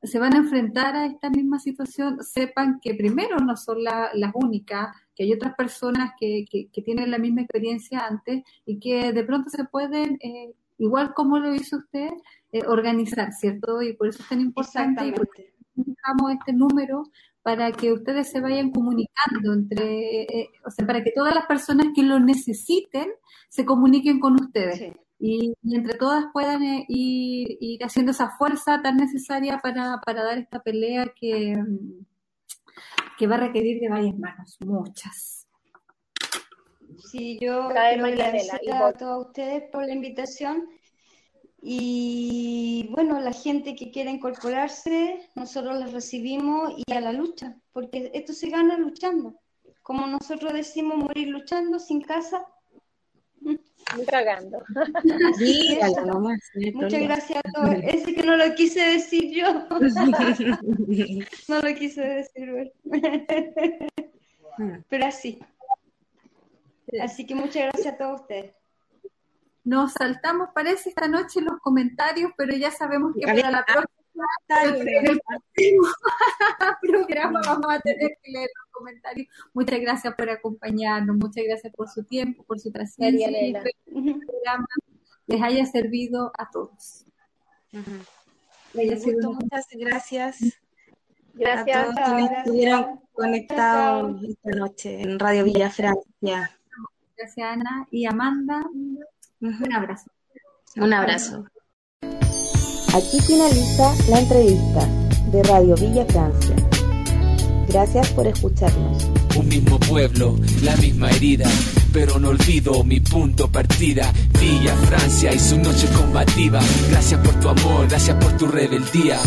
se van a enfrentar a esta misma situación, sepan que primero no son las únicas, que hay otras personas que, que, tienen la misma experiencia antes y que de pronto se pueden, eh, igual como lo hizo usted, eh, organizar, ¿cierto? Y por eso es tan importante y dejamos este número para que ustedes se vayan comunicando entre, eh, o sea, para que todas las personas que lo necesiten se comuniquen con ustedes y, entre todas puedan eh, ir, haciendo esa fuerza tan necesaria para, para dar esta pelea que, que va a requerir de varias manos, muchas. Sí, yo quiero agradecer a todos ustedes por la invitación y bueno, la gente que quiera incorporarse, nosotros la recibimos y a la lucha, porque esto se gana luchando. Como nosotros decimos, morir luchando sin casa, muy cagando. Muchas gracias a todos. Ese que no lo quise decir yo. [LAUGHS] no lo quise decir. Pero así. Así que muchas gracias a todos ustedes. Nos saltamos, parece, esta noche los comentarios, pero ya sabemos que para la próxima el [LAUGHS] programa vamos a tener que leer los comentarios. Muchas gracias por acompañarnos, muchas gracias por su tiempo, por su presencia que el programa les haya servido a todos. muchas gracias. Gracias a todos quienes estuvieron conectados esta noche en Radio Villa Francia. Gracias Ana y Amanda. Un abrazo. Un abrazo. Aquí finaliza la entrevista de Radio Villa Francia. Gracias por escucharnos. Un mismo pueblo, la misma herida, pero no olvido mi punto partida. Villa Francia y su noche combativa. Gracias por tu amor, gracias por tu rebeldía.